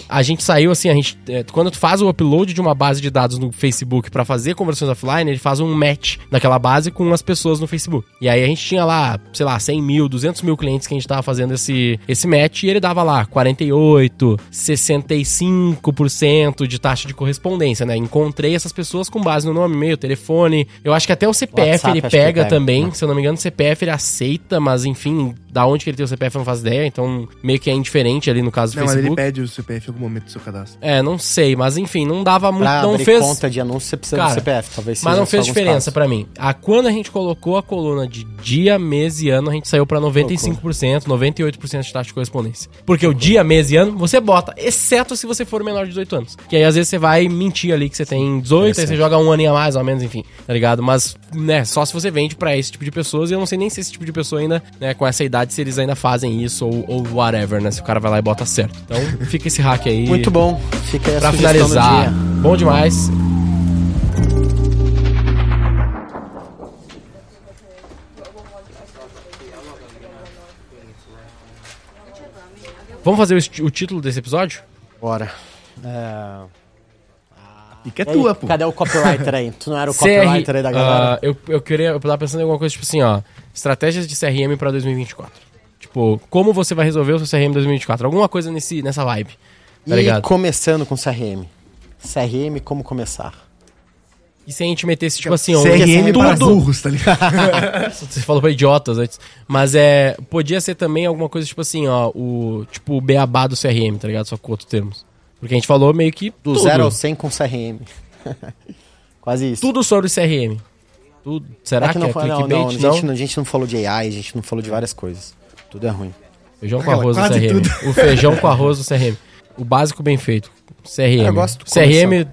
a gente saiu assim, a gente, é, quando tu faz o upload de uma base de dados no Facebook pra fazer conversões offline, ele faz um match naquela base com as pessoas no Facebook. E aí a gente tinha lá, sei lá, 100 mil, 200 mil clientes que a gente tava fazendo esse, esse match e ele dava lá 48, 65% de taxa de correspondência, né? Encontrei essas pessoas com base no nome, e-mail, telefone. Eu acho que até o CPF WhatsApp, ele pega pega. também. Se eu não me engano, o CPF ele aceita, mas enfim, da onde que ele tem o CPF eu não faço ideia. Então, meio que é indiferente ali no caso do Não, mas ele Facebook. pede o CPF em algum momento do seu cadastro. É, não sei, mas enfim, não dava muito. Pra não abrir fez. conta de anúncio, você precisa Cara, do CPF. Talvez Mas seja não só fez diferença pra mim. A, quando a gente colocou a coluna de dia, mês e ano, a gente saiu pra 95%, 98% de taxa de correspondência. Porque o dia, mês e ano, você bota, exceto se você for menor de 18 anos. Que aí às vezes você vai mentir ali que você tem 18, aí você joga um aninho a mais, ou menos, enfim, tá ligado? Mas, né, só se você vende pra esse tipo de pessoas, e eu não sei nem se esse tipo de pessoa ainda, né, com essa idade, se eles ainda fazem isso ou, ou whatever, né? Se o cara vai lá e bota certo. Então, fica esse hack aí. Muito bom. Fica aí a Pra finalizar, dia. bom demais. Vamos fazer o, o título desse episódio? Bora. É... Pica é E aí, tua, pô. Cadê o copywriter aí? Tu não era o CR, copywriter aí da galera? ah, eu, eu queria, eu tava pensando em alguma coisa tipo assim, ó, estratégias de CRM pra 2024. Tipo, como você vai resolver o seu CRM em 2024? Alguma coisa nesse, nessa vibe, tá e ligado? começando com CRM. CRM, como começar? E se a gente metesse, tipo assim, ó, CRM para tudo, burros, tá ligado? Você falou pra idiotas antes. Mas é. Podia ser também alguma coisa tipo assim, ó. O. Tipo o beabá do CRM, tá ligado? Só com outros termos. Porque a gente falou meio que. Do tudo. 0 ao 100 com CRM. Quase isso. Tudo sobre CRM. Tudo. Será É que, que não, é foi- não, clickbait? não, a, gente, não- a gente não falou de AI, a gente não falou de várias coisas. Tudo é ruim. Feijão com arroz CRM. tudo. O feijão com arroz do CRM. O básico bem feito. CRM. Eu gosto de CRM,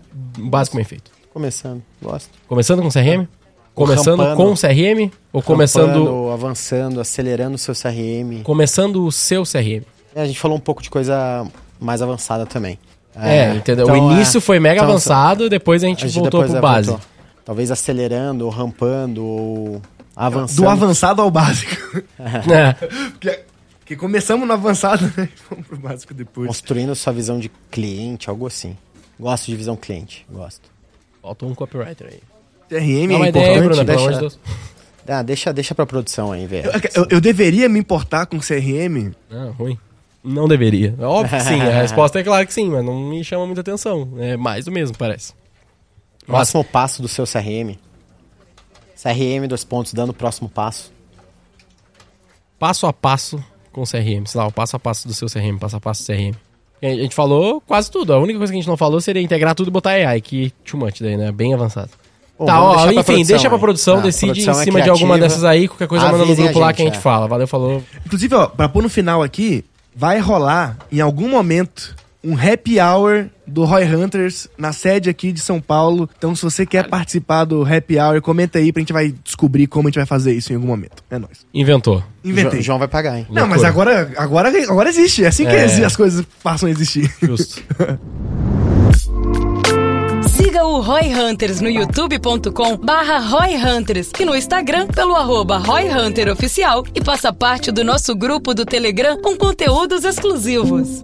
básico bem feito. Começando, gosto. Começando com CRM? Começando rampando. com CRM? Ou começando. Rampando, avançando, acelerando o seu CRM. Começando o seu CRM. É, a gente falou um pouco de coisa mais avançada também. É, entendeu? então, o início é. foi mega Então, avançado, depois a gente a gente voltou depois, pro é, base. voltou. Talvez acelerando, ou rampando, ou avançando. Do avançado ao básico. É. Porque, porque começamos no avançado, né? Vamos pro básico depois. Construindo sua visão de cliente, algo assim. Gosto de visão cliente, gosto. Faltou um copywriter aí. CRM Dá é ideia importante. Bruno, pelo deixa- amor de Deus. Ah, deixa, deixa pra produção aí, velho. Eu, eu- eu deveria me importar com CRM? Não, ruim. Não deveria. Óbvio que sim, a resposta é claro que sim, mas não me chama muita atenção. É mais do mesmo, parece. Próximo passo do seu CRM. CRM, dois pontos, dando o próximo passo. passo a passo com o CRM, sei lá, o passo a passo do seu CRM, passo a passo do CRM. A gente falou quase tudo. A única coisa que a gente não falou seria integrar tudo e botar AI, que too much daí, né? Bem avançado. Bom, tá, ó, pra enfim, produção deixa pra produção, Ah, decide produção em é cima de alguma dessas aí, qualquer coisa manda no grupo lá gente, que a gente é. fala. Valeu, falou. Inclusive, ó, pra pôr no final aqui, vai rolar em algum momento um happy hour do Roy Hunters na sede aqui de São Paulo. Então, se você quer participar do happy hour, comenta aí pra gente vai descobrir como a gente vai fazer isso em algum momento. É nóis. Inventou. Inventei. Jo- João vai pagar, hein? Não, mas Loucura. agora, agora, agora existe. É assim que É. as coisas passam a existir. Justo. Siga o Roy Hunters no youtube.com barra Roy Hunters e no Instagram pelo arroba Roy Hunter Oficial e faça parte do nosso grupo do Telegram com conteúdos exclusivos.